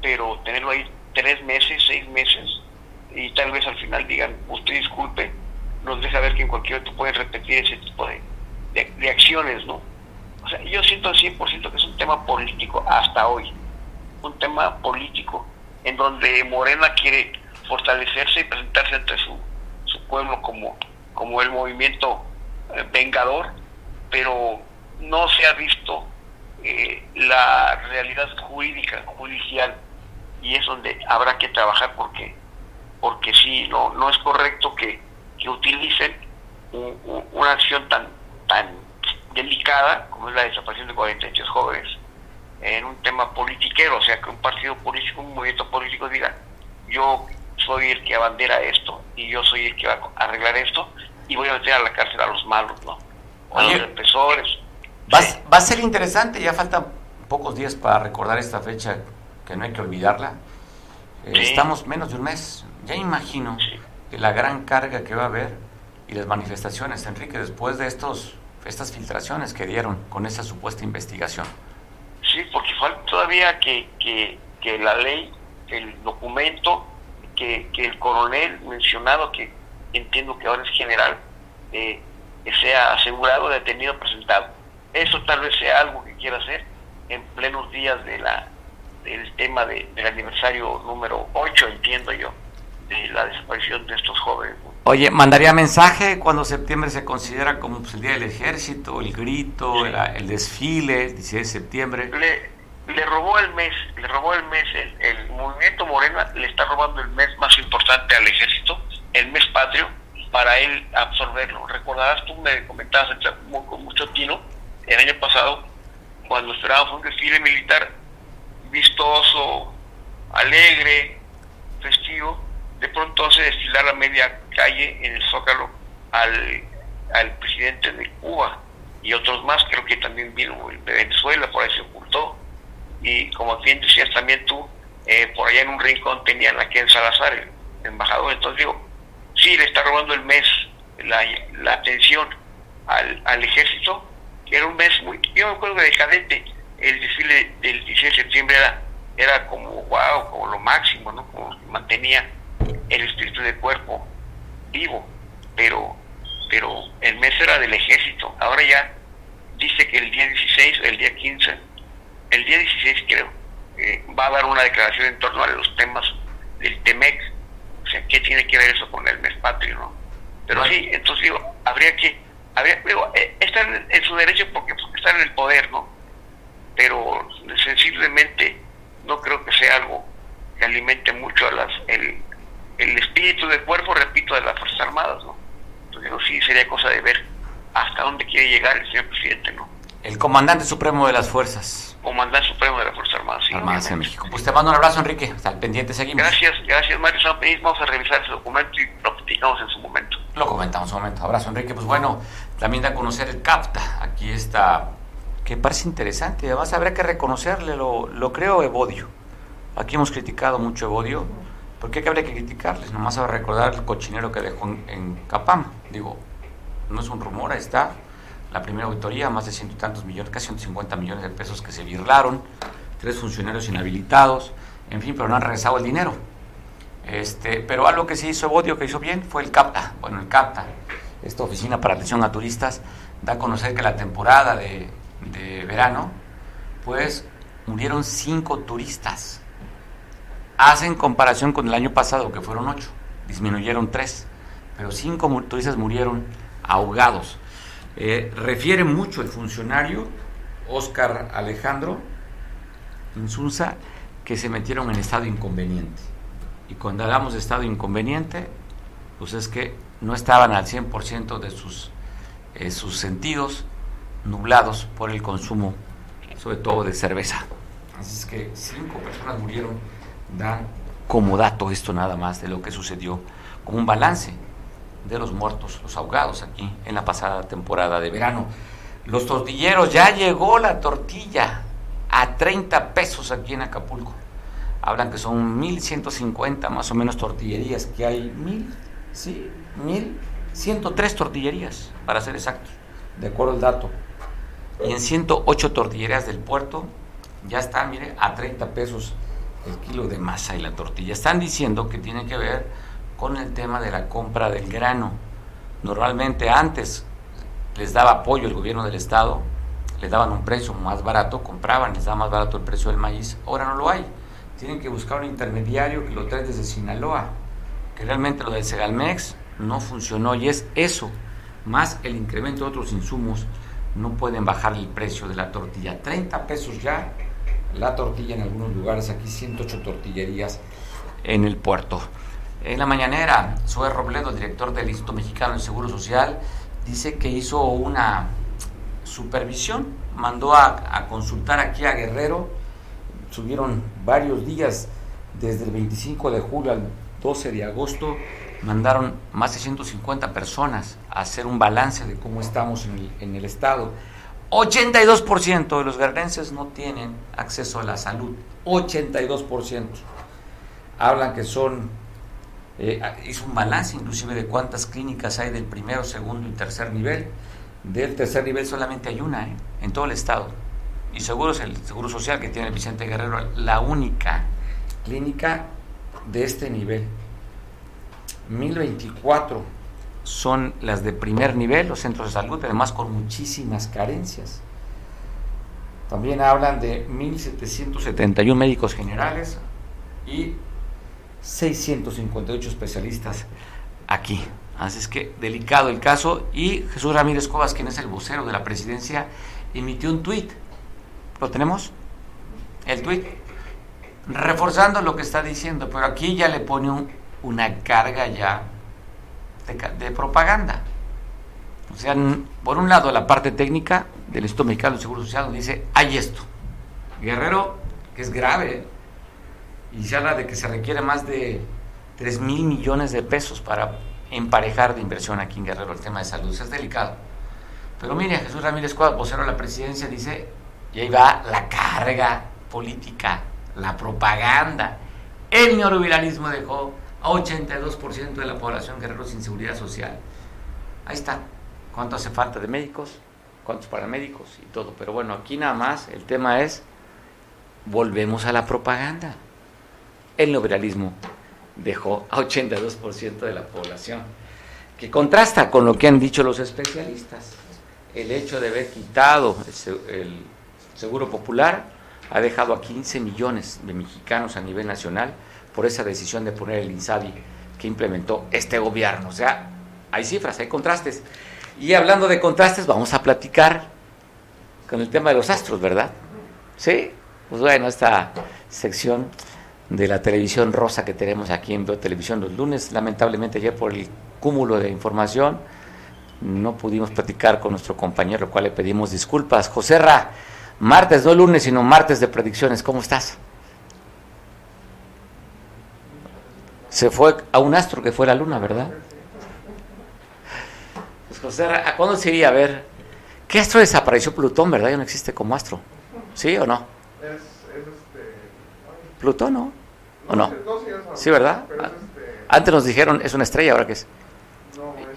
pero tenerlo ahí tres meses, seis meses, y tal vez al final digan, usted disculpe, nos deja ver que en cualquier momento pueden repetir ese tipo de, de, acciones, ¿no? O sea, yo siento al 100% que es un tema político hasta hoy, un tema político en donde Morena quiere fortalecerse y presentarse ante su, su pueblo como, como el movimiento eh, vengador, pero no se ha visto eh, la realidad jurídica, judicial, y es donde habrá que trabajar porque porque sí, no, no es correcto que, utilicen una acción tan, tan delicada como es la desaparición de 48 jóvenes en un tema politiquero, o sea, que un partido político, un movimiento político diga, yo soy el que abandera esto y yo soy el que va a arreglar esto y voy a meter a la cárcel a los malos, ¿no? A los represores. Va, va a ser interesante, ya faltan pocos días para recordar esta fecha que no hay que olvidarla. Estamos menos de un mes, ya imagino que la gran carga que va a haber y las manifestaciones, Enrique, después de estos estas filtraciones que dieron con esa supuesta investigación. Sí, porque falta todavía que, que, que la ley, el documento, que, que el coronel mencionado, que entiendo que ahora es general, eh, que sea asegurado, detenido, presentado. Eso tal vez sea algo que quiera hacer en plenos días de la del tema de, del aniversario número 8, entiendo yo, de la desaparición de estos jóvenes. Oye, ¿mandaría mensaje cuando septiembre se considera como pues, el Día del Ejército, el grito, el, el, desfile, el 16 de septiembre? Le, le robó el mes, le robó el mes, el, el movimiento Morena le está robando el mes más importante al ejército, el mes patrio, para él absorberlo. Recordarás, tú me comentabas con mucho tino el año pasado, cuando esperábamos un desfile militar vistoso, alegre, festivo, de pronto hace desfilar a media calle en el Zócalo al, al presidente de Cuba y otros más, creo que también vino el de Venezuela, por ahí se ocultó. Y como bien decías también tú, eh, por allá en un rincón tenían aquí en Salazar, el embajador. Entonces digo, sí, le está robando el mes la, la atención al, al ejército, que era un mes muy, yo me acuerdo decadente, el desfile del 16 de septiembre era, era como wow, como lo máximo, ¿no? Como mantenía el espíritu del cuerpo vivo, pero, pero el mes era del ejército, ahora ya dice que el día 16, el día 15, el día 16 creo, eh, va a dar una declaración en torno a los temas del TEMEC, o sea, ¿qué tiene que ver eso con el mes patrio, no? Pero sí, entonces digo, habría que, habría, digo, eh, está en, su derecho porque, porque está en el poder, ¿no? Pero sensiblemente no creo que sea algo que alimente mucho a las, el, el espíritu del cuerpo, repito, de las Fuerzas Armadas, ¿no? Entonces digo, sí, sería cosa de ver hasta dónde quiere llegar el señor presidente, ¿no? El comandante supremo de las fuerzas. Comandante supremo de las Fuerzas Armadas, sí. Armadas en México. Pues te mando un abrazo, Enrique. Hasta el pendiente seguimos. Gracias, gracias, Mario San Vamos a revisar ese documento y lo platicamos en su momento. Lo comentamos en un momento. Abrazo, Enrique. Pues bueno, también da a conocer el CAPTA. Aquí está, que parece interesante. Además, habría que reconocerle, lo, lo creo, Evodio. Aquí hemos criticado mucho Evodio. ¿Por qué habría que criticarles? Nomás a recordar el cochinero que dejó en, en Capam. Digo, no es un rumor, ahí está la primera auditoría, más de ciento y tantos millones, casi 150 millones de pesos que se virlaron, tres funcionarios inhabilitados, en fin, pero no han regresado el dinero. Este, pero algo que se hizo Bodio, que hizo bien, fue el CAPTA. Bueno, el CAPTA, esta oficina para atención a turistas, da a conocer que la temporada de, de verano, pues murieron cinco turistas. Hacen comparación con el año pasado, que fueron ocho, disminuyeron tres, pero cinco turistas murieron ahogados. Eh, refiere mucho el funcionario Oscar Alejandro Insunza que se metieron en estado inconveniente. Y cuando hablamos de estado inconveniente, pues es que no estaban al 100% de sus, eh, sus sentidos nublados por el consumo, sobre todo de cerveza. Así es que cinco personas murieron, dan como dato esto nada más de lo que sucedió, como un balance de los muertos, los ahogados aquí en la pasada temporada de verano. Los tortilleros, ya llegó la tortilla a 30 pesos aquí en Acapulco. Hablan que son 1150 más o menos tortillerías, que hay mil, sí, 1103 tortillerías, para ser exactos, de acuerdo al dato. Y en 108 tortillerías del puerto ya están, mire, a 30 pesos el kilo de masa y la tortilla. Están diciendo que tiene que ver con el tema de la compra del grano. Normalmente antes les daba apoyo el gobierno del estado, les daban un precio más barato, compraban, les daba más barato el precio del maíz, ahora no lo hay. Tienen que buscar un intermediario que lo trae desde Sinaloa, que realmente lo del Segalmex no funcionó y es eso, más el incremento de otros insumos, no pueden bajar el precio de la tortilla. 30 pesos ya la tortilla en algunos lugares, aquí 108 tortillerías en el puerto. En la mañanera, Zoe Robledo, director del Instituto Mexicano del Seguro Social, dice que hizo una supervisión, mandó a, consultar aquí a Guerrero, subieron varios días, desde el 25 de julio al 12 de agosto, mandaron más de 150 personas a hacer un balance de cómo estamos en el, en el estado. 82% de los guerrerenses no tienen acceso a la salud, 82%. Hablan que son eh, hizo un balance inclusive de cuántas clínicas hay del primero, segundo y tercer nivel del tercer nivel solamente hay una ¿eh? en todo el estado. Y seguro es el Seguro Social que tiene Vicente Guerrero, la única clínica de este nivel. 1024 son las de primer nivel, los centros de salud, además con muchísimas carencias. También hablan de 1.771 médicos generales y 658 especialistas aquí. Así es que delicado el caso. Y Jesús Ramírez Cobas, quien es el vocero de la presidencia, emitió un tuit. ¿Lo tenemos? El tuit. Reforzando lo que está diciendo, pero aquí ya le pone una carga ya de, propaganda. O sea, por un lado la parte técnica del Instituto Mexicano del Seguro Social dice, hay esto. Guerrero, que es grave, y se habla de que se requiere más de 3 mil millones de pesos para emparejar de inversión aquí en Guerrero el tema de salud. Es delicado. Pero mire, Jesús Ramírez Cuadro, vocero de la presidencia, dice, y ahí va la carga política, la propaganda. El neoliberalismo dejó a 82% de la población guerrero sin seguridad social. Ahí está. ¿Cuánto hace falta de médicos? ¿Cuántos paramédicos? Y todo. Pero bueno, aquí nada más el tema es, volvemos a la propaganda. El neoliberalismo dejó a 82% de la población, que contrasta con lo que han dicho los especialistas. El hecho de haber quitado el Seguro Popular ha dejado a 15 millones de mexicanos a nivel nacional por esa decisión de poner el INSABI que implementó este gobierno. O sea, hay cifras, hay contrastes. Y hablando de contrastes, vamos a platicar con el tema de los astros, ¿verdad? Sí, pues bueno, esta sección de la televisión rosa que tenemos aquí en Veo Televisión los lunes. Lamentablemente ayer por el cúmulo de información no pudimos platicar con nuestro compañero, al cual le pedimos disculpas. José Ra, martes, no lunes, sino martes de predicciones, ¿cómo estás? Se fue a un astro que fue la luna, ¿verdad? Pues José Ra, ¿a cuándo se iría a ver? ¿Qué astro desapareció Plutón, verdad? Ya no existe como astro. ¿Sí o no? Plutón, ¿no? ¿O no? Sí, ¿verdad? Antes nos dijeron, es una estrella, ahora que es.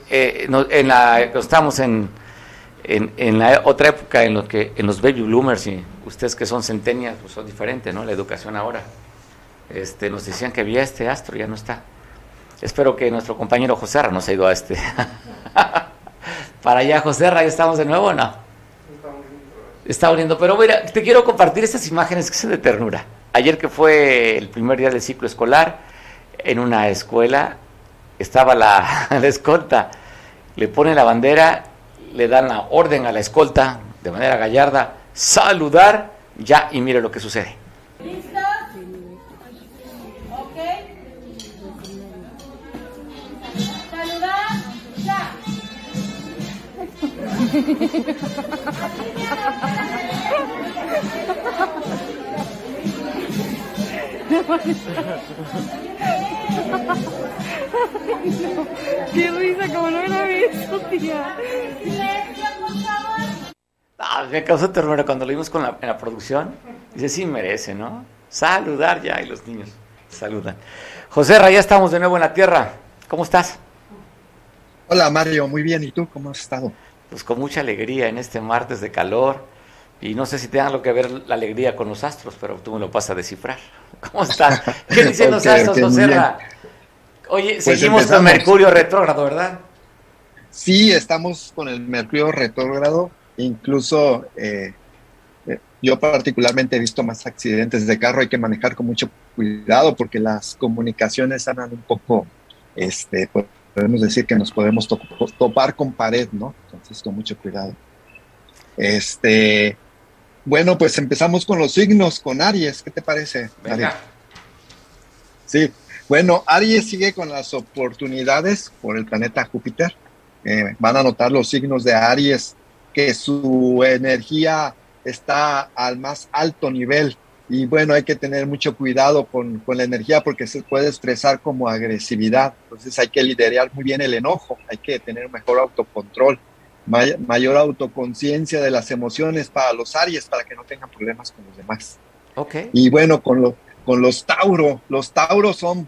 Eh, en la, estamos en, en, la otra época en lo que en los baby bloomers y ustedes que son centenias pues son diferentes, ¿no? La educación ahora. Este, nos decían que había este astro, ya no está. Espero que nuestro compañero José Ra nos ha ido a este. Para allá, José Ra, ¿ya estamos de nuevo o no? Está uniendo, pero mira, te quiero compartir estas imágenes que son de ternura. Ayer que fue el primer día del ciclo escolar, en una escuela estaba la, escolta, le pone la bandera, le dan la orden a la escolta de manera gallarda, saludar, ya, y mire lo que sucede. ¿Listos? ¿Ok? Saludar, ya. Qué risa, como no tía. Ah, me causó ternura cuando lo vimos con la, en la producción. Dice, sí merece, ¿no? Saludar ya, y los niños saludan. José ya estamos de nuevo en la tierra. ¿Cómo estás? Hola Mario, muy bien. ¿Y tú cómo has estado? Pues con mucha alegría en este martes de calor y no sé si tenga algo que ver la alegría con los astros, pero tú me lo vas a descifrar. ¿Cómo estás? ¿Qué dicen los astros, José Oye, pues seguimos con Mercurio retrógrado, ¿verdad? Sí, estamos con el Mercurio retrógrado. Incluso eh, eh, yo particularmente he visto más accidentes de carro. Hay que manejar con mucho cuidado porque las comunicaciones andan un poco, este, podemos decir que nos podemos topar con pared, ¿no? Entonces, con mucho cuidado. Este, bueno, pues empezamos con los signos, con Aries. ¿Qué te parece? Venga. Sí, bueno, Aries sigue con las oportunidades por el planeta Júpiter. Eh, van a notar los signos de Aries que su energía está al más alto nivel. Y bueno, hay que tener mucho cuidado con, con, la energía porque se puede estresar como agresividad. Entonces hay que liderar muy bien el enojo, hay que tener mejor autocontrol mayor autoconciencia de las emociones para los Aries, para que no tengan problemas con los demás. Okay. Y bueno, con, lo, con los Tauro, los Tauros son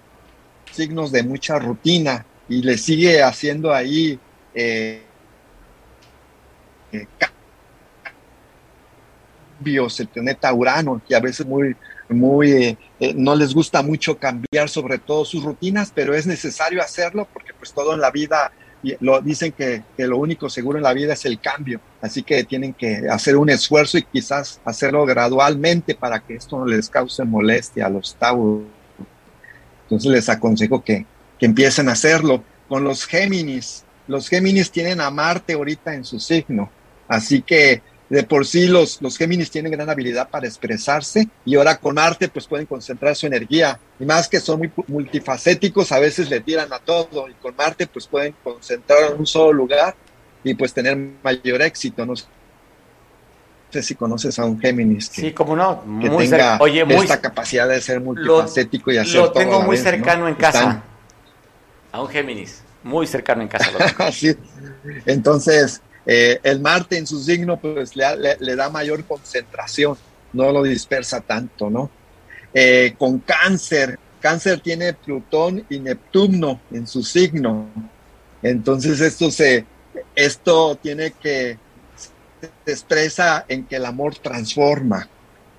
signos de mucha rutina y le sigue haciendo ahí eh, cambios, el planeta Urano, que a veces muy, muy, eh, eh, no les gusta mucho cambiar sobre todo sus rutinas, pero es necesario hacerlo porque pues todo en la vida, lo, dicen que, que, lo único seguro en la vida es el cambio, así que tienen que hacer un esfuerzo y quizás hacerlo gradualmente para que esto no les cause molestia a los Tauros. Entonces les aconsejo que, que empiecen a hacerlo. Con los Géminis, los Géminis tienen a Marte ahorita en su signo, así que de por sí los, los Géminis tienen gran habilidad para expresarse y ahora con arte pues pueden concentrar su energía y más que son muy multifacéticos a veces le tiran a todo y con Marte pues pueden concentrar en un solo lugar y pues tener mayor éxito, no sé si conoces a un Géminis que, sí, como no, que tenga Oye, muy, esta capacidad de ser multifacético lo, y hacer lo tengo todo muy vez, cercano ¿no? en casa Están, a un Géminis muy cercano en casa lo tengo. sí. entonces eh, el Marte en su signo pues le, le, da mayor concentración, no lo dispersa tanto, ¿no? Eh, con cáncer, cáncer tiene Plutón y Neptuno en su signo, entonces esto se, esto tiene que, se expresa en que el amor transforma,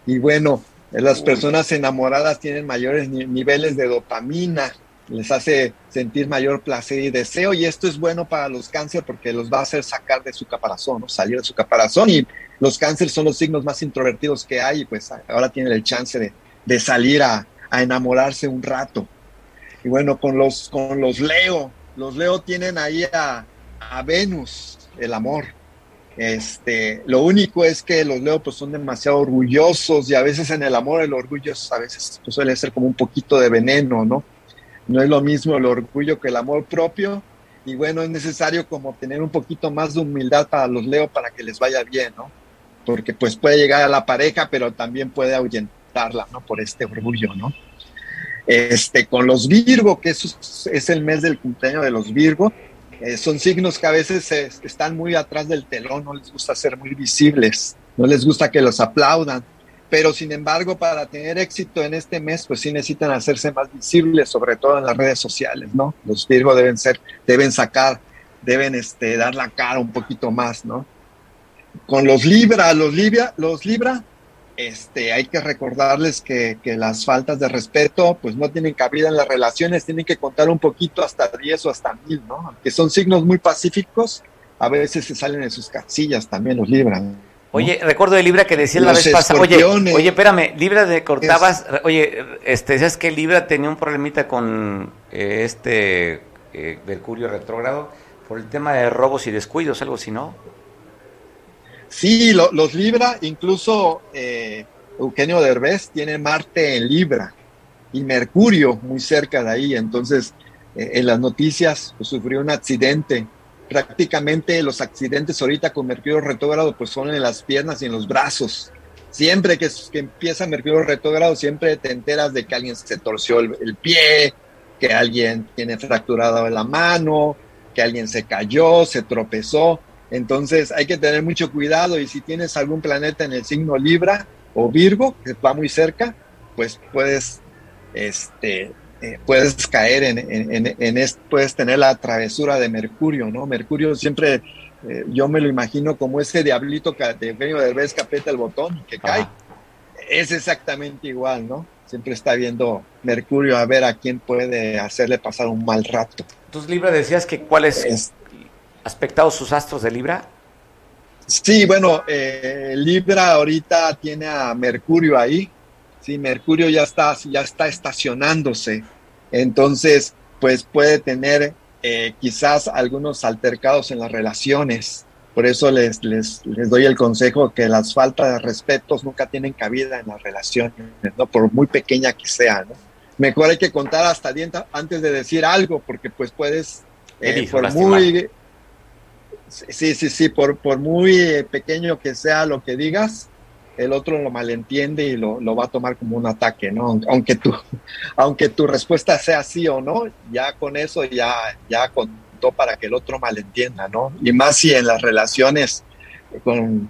y bueno, las personas enamoradas tienen mayores niveles de dopamina, les hace sentir mayor placer y deseo y esto es bueno para los cáncer porque los va a hacer sacar de su caparazón, salir de su caparazón y los cánceres son los signos más introvertidos que hay y pues ahora tienen el chance de, salir a, enamorarse un rato. Y bueno, con los, con los Leo, los Leo tienen ahí a, a Venus, el amor. Este, lo único es que los Leo pues son demasiado orgullosos y a veces en el amor el orgullo es, a veces pues, suele ser como un poquito de veneno, ¿no? No es lo mismo el orgullo que el amor propio y bueno, es necesario como tener un poquito más de humildad para los Leo para que les vaya bien, ¿no? Porque pues puede llegar a la pareja, pero también puede ahuyentarla, ¿no? Por este orgullo, ¿no? Este, con los Virgo, que es, es el mes del cumpleaños de los Virgo, eh, son signos que a veces están muy atrás del telón, no les gusta ser muy visibles, no les gusta que los aplaudan, pero sin embargo para tener éxito en este mes pues sí necesitan hacerse más visibles sobre todo en las redes sociales no los Virgo deben ser deben sacar deben este dar la cara un poquito más no con los Libra los Libra los Libra este hay que recordarles que, que las faltas de respeto pues no tienen cabida en las relaciones tienen que contar un poquito hasta 10 o hasta mil no aunque son signos muy pacíficos a veces se salen de sus casillas también los Libra. Oye, recuerdo de Libra que decía la vez pasada, oye, oye, espérame, Libra de cortabas, es... oye, este, decías que Libra tenía un problemita con eh, este eh, Mercurio retrógrado por el tema de robos y descuidos, algo así, ¿no? Sí, lo, los Libra, incluso eh, Eugenio Derbez tiene Marte en Libra y Mercurio muy cerca de ahí, entonces eh, en las noticias pues, sufrió un accidente prácticamente los accidentes ahorita con Mercurio retrógrado pues son en las piernas y en los brazos. Siempre que, empieza Mercurio retrógrado, siempre te enteras de que alguien se torció el, el, pie, que alguien tiene fracturado la mano, que alguien se cayó, se tropezó. Entonces hay que tener mucho cuidado y si tienes algún planeta en el signo Libra o Virgo, que va muy cerca, pues puedes este, eh, puedes caer en, en, en, en esto, puedes tener la travesura de Mercurio, ¿no? Mercurio siempre, eh, yo me lo imagino como ese diablito que de Eugenio Derbez que aprieta el botón y que cae. Es exactamente igual, ¿no? Siempre está viendo Mercurio a ver a quién puede hacerle pasar un mal rato. Entonces, Libra, decías que cuáles es, aspectados sus astros de Libra. Sí, bueno, eh, Libra ahorita tiene a Mercurio ahí, sí, Mercurio ya está, ya está estacionándose, entonces, pues puede tener eh, quizás algunos altercados en las relaciones. Por eso les, les, les, doy el consejo que las faltas de respetos nunca tienen cabida en las relaciones, ¿no? por muy pequeña que sea. ¿no? Mejor hay que contar hasta dienta antes de decir algo, porque pues puedes, eh, por muy... Sí, sí, sí, por, por muy pequeño que sea lo que digas, el otro lo malentiende y lo, lo, va a tomar como un ataque, ¿no? Aunque tu, aunque tu respuesta sea sí o no, ya con eso ya, ya contó para que el otro malentienda, ¿no? Y más si en las relaciones con,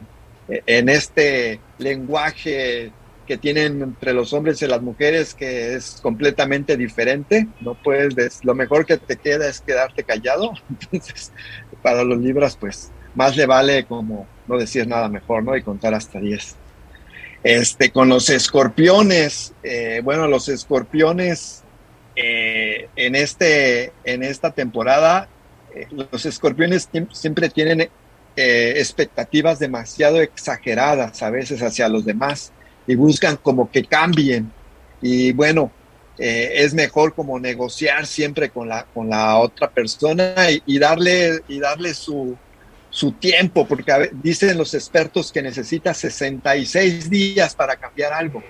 en este lenguaje que tienen entre los hombres y las mujeres que es completamente diferente, no puedes, lo mejor que te queda es quedarte callado, entonces para los libras pues más le vale como no decir nada mejor, ¿no? Y contar hasta 10. Este, con los escorpiones, eh, bueno, los escorpiones eh, en, este, en esta temporada, eh, los escorpiones siempre tienen expectativas demasiado exageradas a veces hacia los demás y buscan como que cambien. Y bueno, es mejor como negociar siempre con la, con la otra persona y darle, y darle su, su tiempo, porque dicen los expertos que necesita 66 días para cambiar algo,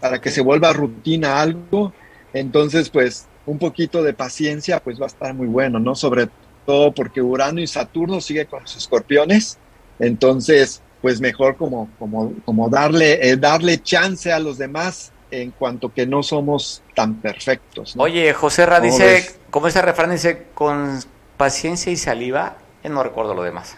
para que se vuelva rutina algo. Entonces, pues un poquito de paciencia, pues va a estar muy bueno, ¿no? Sobre todo porque Urano y Saturno sigue con los escorpiones. Entonces, pues mejor como, como, como darle, eh, darle chance a los demás en cuanto que no somos tan perfectos. Oye, José Ra dice, como ese refrán dice, con paciencia y saliva no recuerdo lo demás.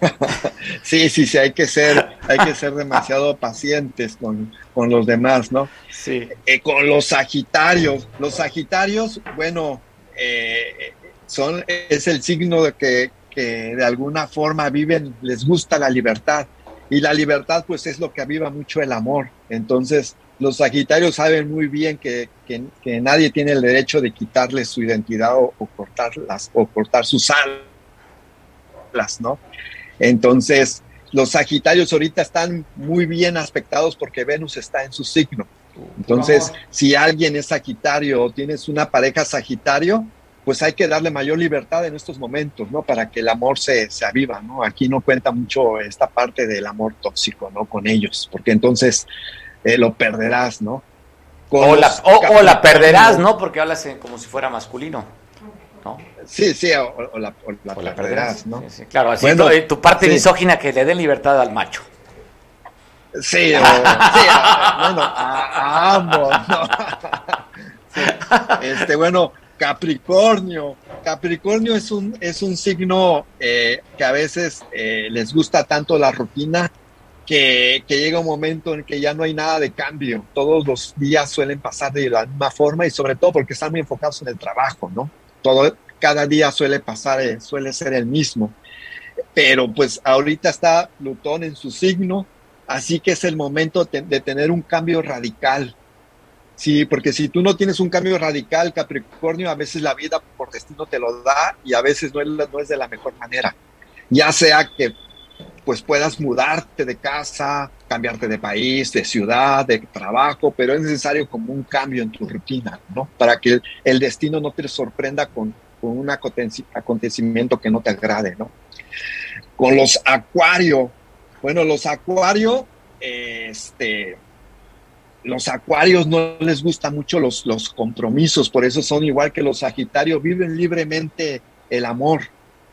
sí, sí, sí, hay que ser, hay que ser demasiado pacientes con, los demás, ¿no? Sí. Eh, con los Sagitarios, los Sagitarios, bueno, eh, son, es el signo de que, que de alguna forma viven, les gusta la libertad. Y la libertad, pues, es lo que aviva mucho el amor. Entonces, los Sagitarios saben muy bien que, nadie tiene el derecho de quitarles su identidad o, cortarlas o cortar sus alas, ¿no? Entonces, los Sagitarios ahorita están muy bien aspectados porque Venus está en su signo. Entonces, si alguien es Sagitario o tienes una pareja Sagitario, pues hay que darle mayor libertad en estos momentos, ¿no? Para que el amor se, se aviva, ¿no? Aquí no cuenta mucho esta parte del amor tóxico, ¿no? Con ellos, porque entonces eh, lo perderás, ¿no? o la, o, la, perderás, ¿no? Porque hablas como si fuera masculino. ¿no? Sí, sí, o, la, perderás, ¿no? claro, así tu, parte misógina que le dé libertad al macho. Sí, sí bueno, a, ambos, ¿no? Este, bueno, Capricornio. Capricornio es un, es un signo eh, que a veces eh, les gusta tanto la rutina que, llega un momento en que ya no hay nada de cambio. Todos los días suelen pasar de la misma forma y sobre todo porque están muy enfocados en el trabajo, ¿no? Todo, cada día suele pasar, eh, suele ser el mismo. Pero pues ahorita está Plutón en su signo, así que es el momento de tener un cambio radical. Sí, porque si tú no tienes un cambio radical, Capricornio, a veces la vida por destino te lo da y a veces no es, no es de la mejor manera. Ya sea que pues puedas mudarte de casa, cambiarte de país, de ciudad, de trabajo, pero es necesario como un cambio en tu rutina, ¿no? Para que el, destino no te sorprenda con, un acontecimiento que no te agrade, ¿no? Con los acuarios, bueno, los acuarios, este, los acuarios no les gustan mucho los, los compromisos, por eso son igual que los sagitarios, viven libremente el amor,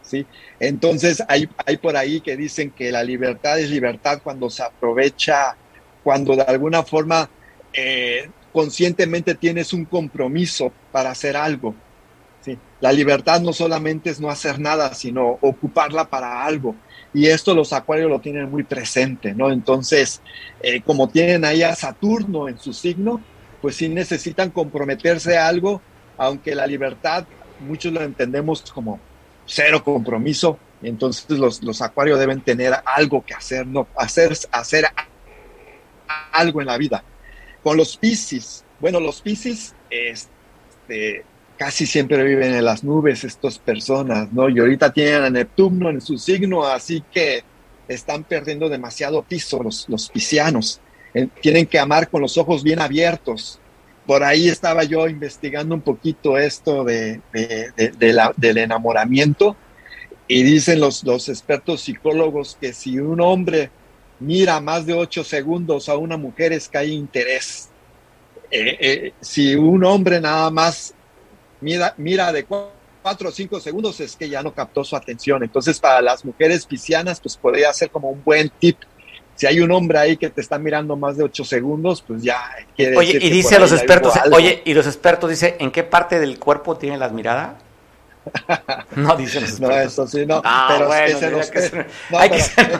¿sí? Entonces hay, hay por ahí que dicen que la libertad es libertad cuando se aprovecha, cuando de alguna forma eh, conscientemente tienes un compromiso para hacer algo. ¿sí? La libertad no solamente es no hacer nada, sino ocuparla para algo. Y esto los acuarios lo tienen muy presente, ¿no? Entonces, eh, como tienen ahí a Saturno en su signo, pues sí necesitan comprometerse a algo, aunque la libertad muchos lo entendemos como cero compromiso. Entonces los, los acuarios deben tener algo que hacer, no hacer, hacer algo en la vida. Con los Piscis, bueno, los Piscis este, casi siempre viven en las nubes estas personas, ¿no? Y ahorita tienen a Neptuno en su signo, así que están perdiendo demasiado piso los, los piscianos. Tienen que amar con los ojos bien abiertos, por ahí estaba yo investigando un poquito esto de, del enamoramiento y dicen los, los expertos psicólogos que si un hombre mira más de ocho segundos a una mujer es que hay interés. Eh, eh, si un hombre nada más mira, mira de cuatro o cinco segundos es que ya no captó su atención. Entonces para las mujeres piscianas pues podría ser como un buen tip si hay un hombre ahí que te está mirando más de ocho segundos, pues ya quiere Oye, y dice a los expertos, oye, y los expertos dice, ¿en qué parte del cuerpo tiene la mirada? No dicen los expertos. No, eso sí, no. Ah, pero bueno, es que ser, hay que ser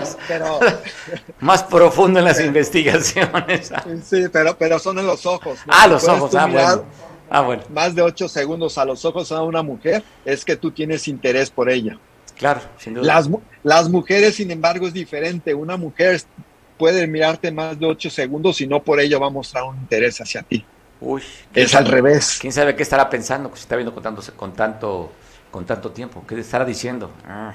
más, profundo en las investigaciones. Sí, pero, pero son en los ojos. Ah, los ojos, ah bueno. ah, bueno. Más de ocho segundos a los ojos a una mujer es que tú tienes interés por ella. Claro, sin duda. Las, las mujeres, sin embargo, es diferente. Una mujer puede mirarte más de ocho segundos y no por ello va a mostrar un interés hacia ti. Uy, es al revés. ¿Quién sabe qué estará pensando? Que se está viendo con tanto, con tanto, con tanto tiempo. ¿Qué estará diciendo? Ah.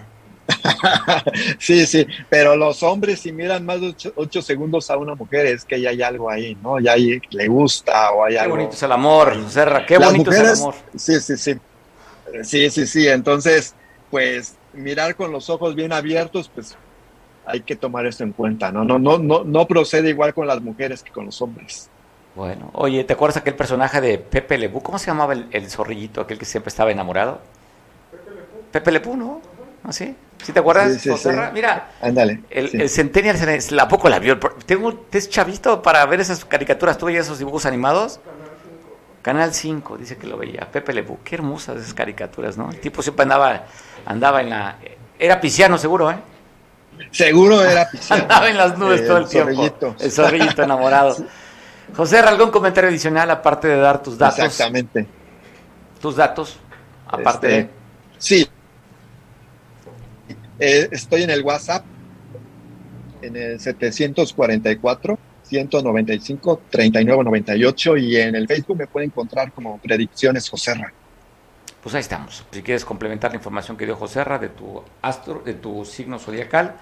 sí, sí, pero los hombres si miran más de ocho, segundos a una mujer es que ya hay algo ahí, ¿no? Ya hay, le gusta o hay qué algo. Qué bonito es el amor, Serra, qué bonito es el amor. Sí, sí, sí. Sí, sí, sí. Entonces, pues mirar con los ojos bien abiertos, pues hay que tomar esto en cuenta, ¿no? No, no, no, no procede igual con las mujeres que con los hombres. Bueno, oye, ¿te acuerdas aquel personaje de Pepe Lepú? ¿Cómo se llamaba el, el zorrillito, aquel que siempre estaba enamorado? Pepe Lepú. Pepe Lepú, ¿no? ¿Así? ¿Sí te acuerdas? Sí, sí, sí. Mira, Ándale, el, el, Centennial, ¿la poco la vio? Tengo, ¿Es chavito para ver esas caricaturas? ¿Tú veías esos dibujos animados? Canal 5, dice que lo veía. Pepe Lepú, qué hermosas esas caricaturas, ¿no? El tipo siempre andaba, andaba en la... Era pisciano, seguro, ¿eh? Seguro era pisciano. andaba en las nubes Eh, todo el, el tiempo. zorrillito. El zorrillito enamorado. José, ¿algún comentario adicional aparte de dar tus datos? Exactamente. Tus datos, aparte Este, de... Sí. Eh, estoy en el WhatsApp, en el 744 195 3998 y en el Facebook me pueden encontrar como Predicciones Joserra. Pues ahí estamos. Si quieres complementar la información que dio José Ra de tu astro, de tu signo zodiacal,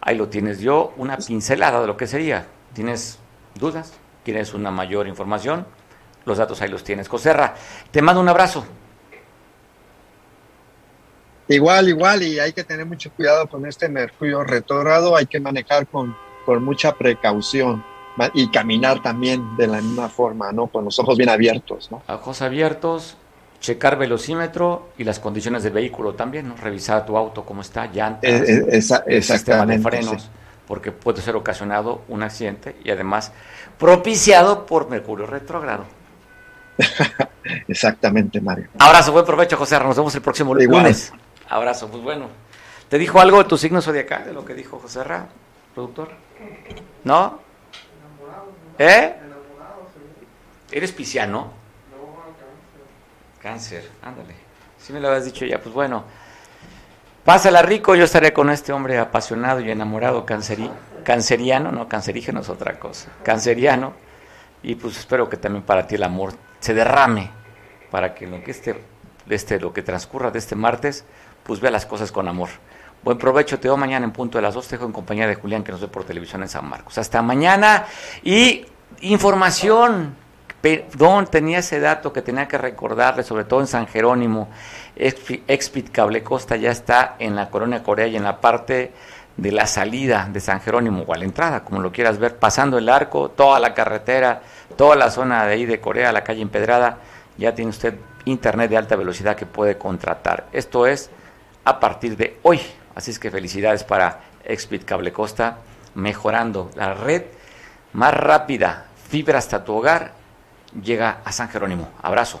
ahí lo tienes yo, una pincelada de lo que sería. ¿Tienes dudas? ¿Quieres una mayor información? Los datos ahí los tienes. José Ra, te mando un abrazo. Igual, igual, y hay que tener mucho cuidado con este Mercurio retrógrado, hay que manejar con, con mucha precaución y caminar también de la misma forma, ¿no? Con los ojos bien abiertos, ¿no? Ojos abiertos, checar velocímetro y las condiciones del vehículo también, ¿no? Revisar tu auto, cómo está, llantas, Eh, eh, esa- el sistema de frenos, sí. porque puede ser ocasionado un accidente y además propiciado por Mercurio retrógrado. Exactamente, Mario. Abrazo, buen provecho, José. Nos vemos el próximo Igual. lunes. Abrazo, pues bueno. ¿Te dijo algo de tu signo zodiacal, de lo que dijo José Ra, productor? ¿No? ¿Eh? ¿Eres pisciano? Cáncer, ándale. Si me lo habías dicho ya, pues bueno. Pásala rico, yo estaré con este hombre apasionado y enamorado canceri canceriano, no, cancerígeno es otra cosa, canceriano. Y pues espero que también para ti el amor se derrame, para que lo que este, este, lo que transcurra de este martes, pues vea las cosas con amor. Buen provecho, te veo mañana en punto de las dos, te dejo en compañía de Julián que nos ve por televisión en San Marcos. Hasta mañana y información, perdón, tenía ese dato que tenía que recordarle, sobre todo en San Jerónimo, Expi- Expit Cable Costa ya está en la Colonia Corea y en la parte de la salida de San Jerónimo o a la entrada, como lo quieras ver, pasando el arco, toda la carretera, toda la zona de ahí de Corea, la calle empedrada, ya tiene usted internet de alta velocidad que puede contratar. Esto es a partir de hoy. Así es que felicidades para Expit Cable Costa, mejorando la red más rápida, fibra hasta tu hogar, llega a San Jerónimo. Abrazo.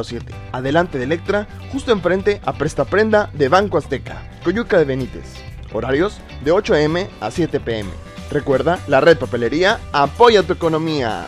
número 7. Adelante de Electra, justo enfrente a Presta Prenda de Banco Azteca, Coyuca de Benítez. Horarios de 8 am a 7 pm. Recuerda, la red papelería apoya tu economía.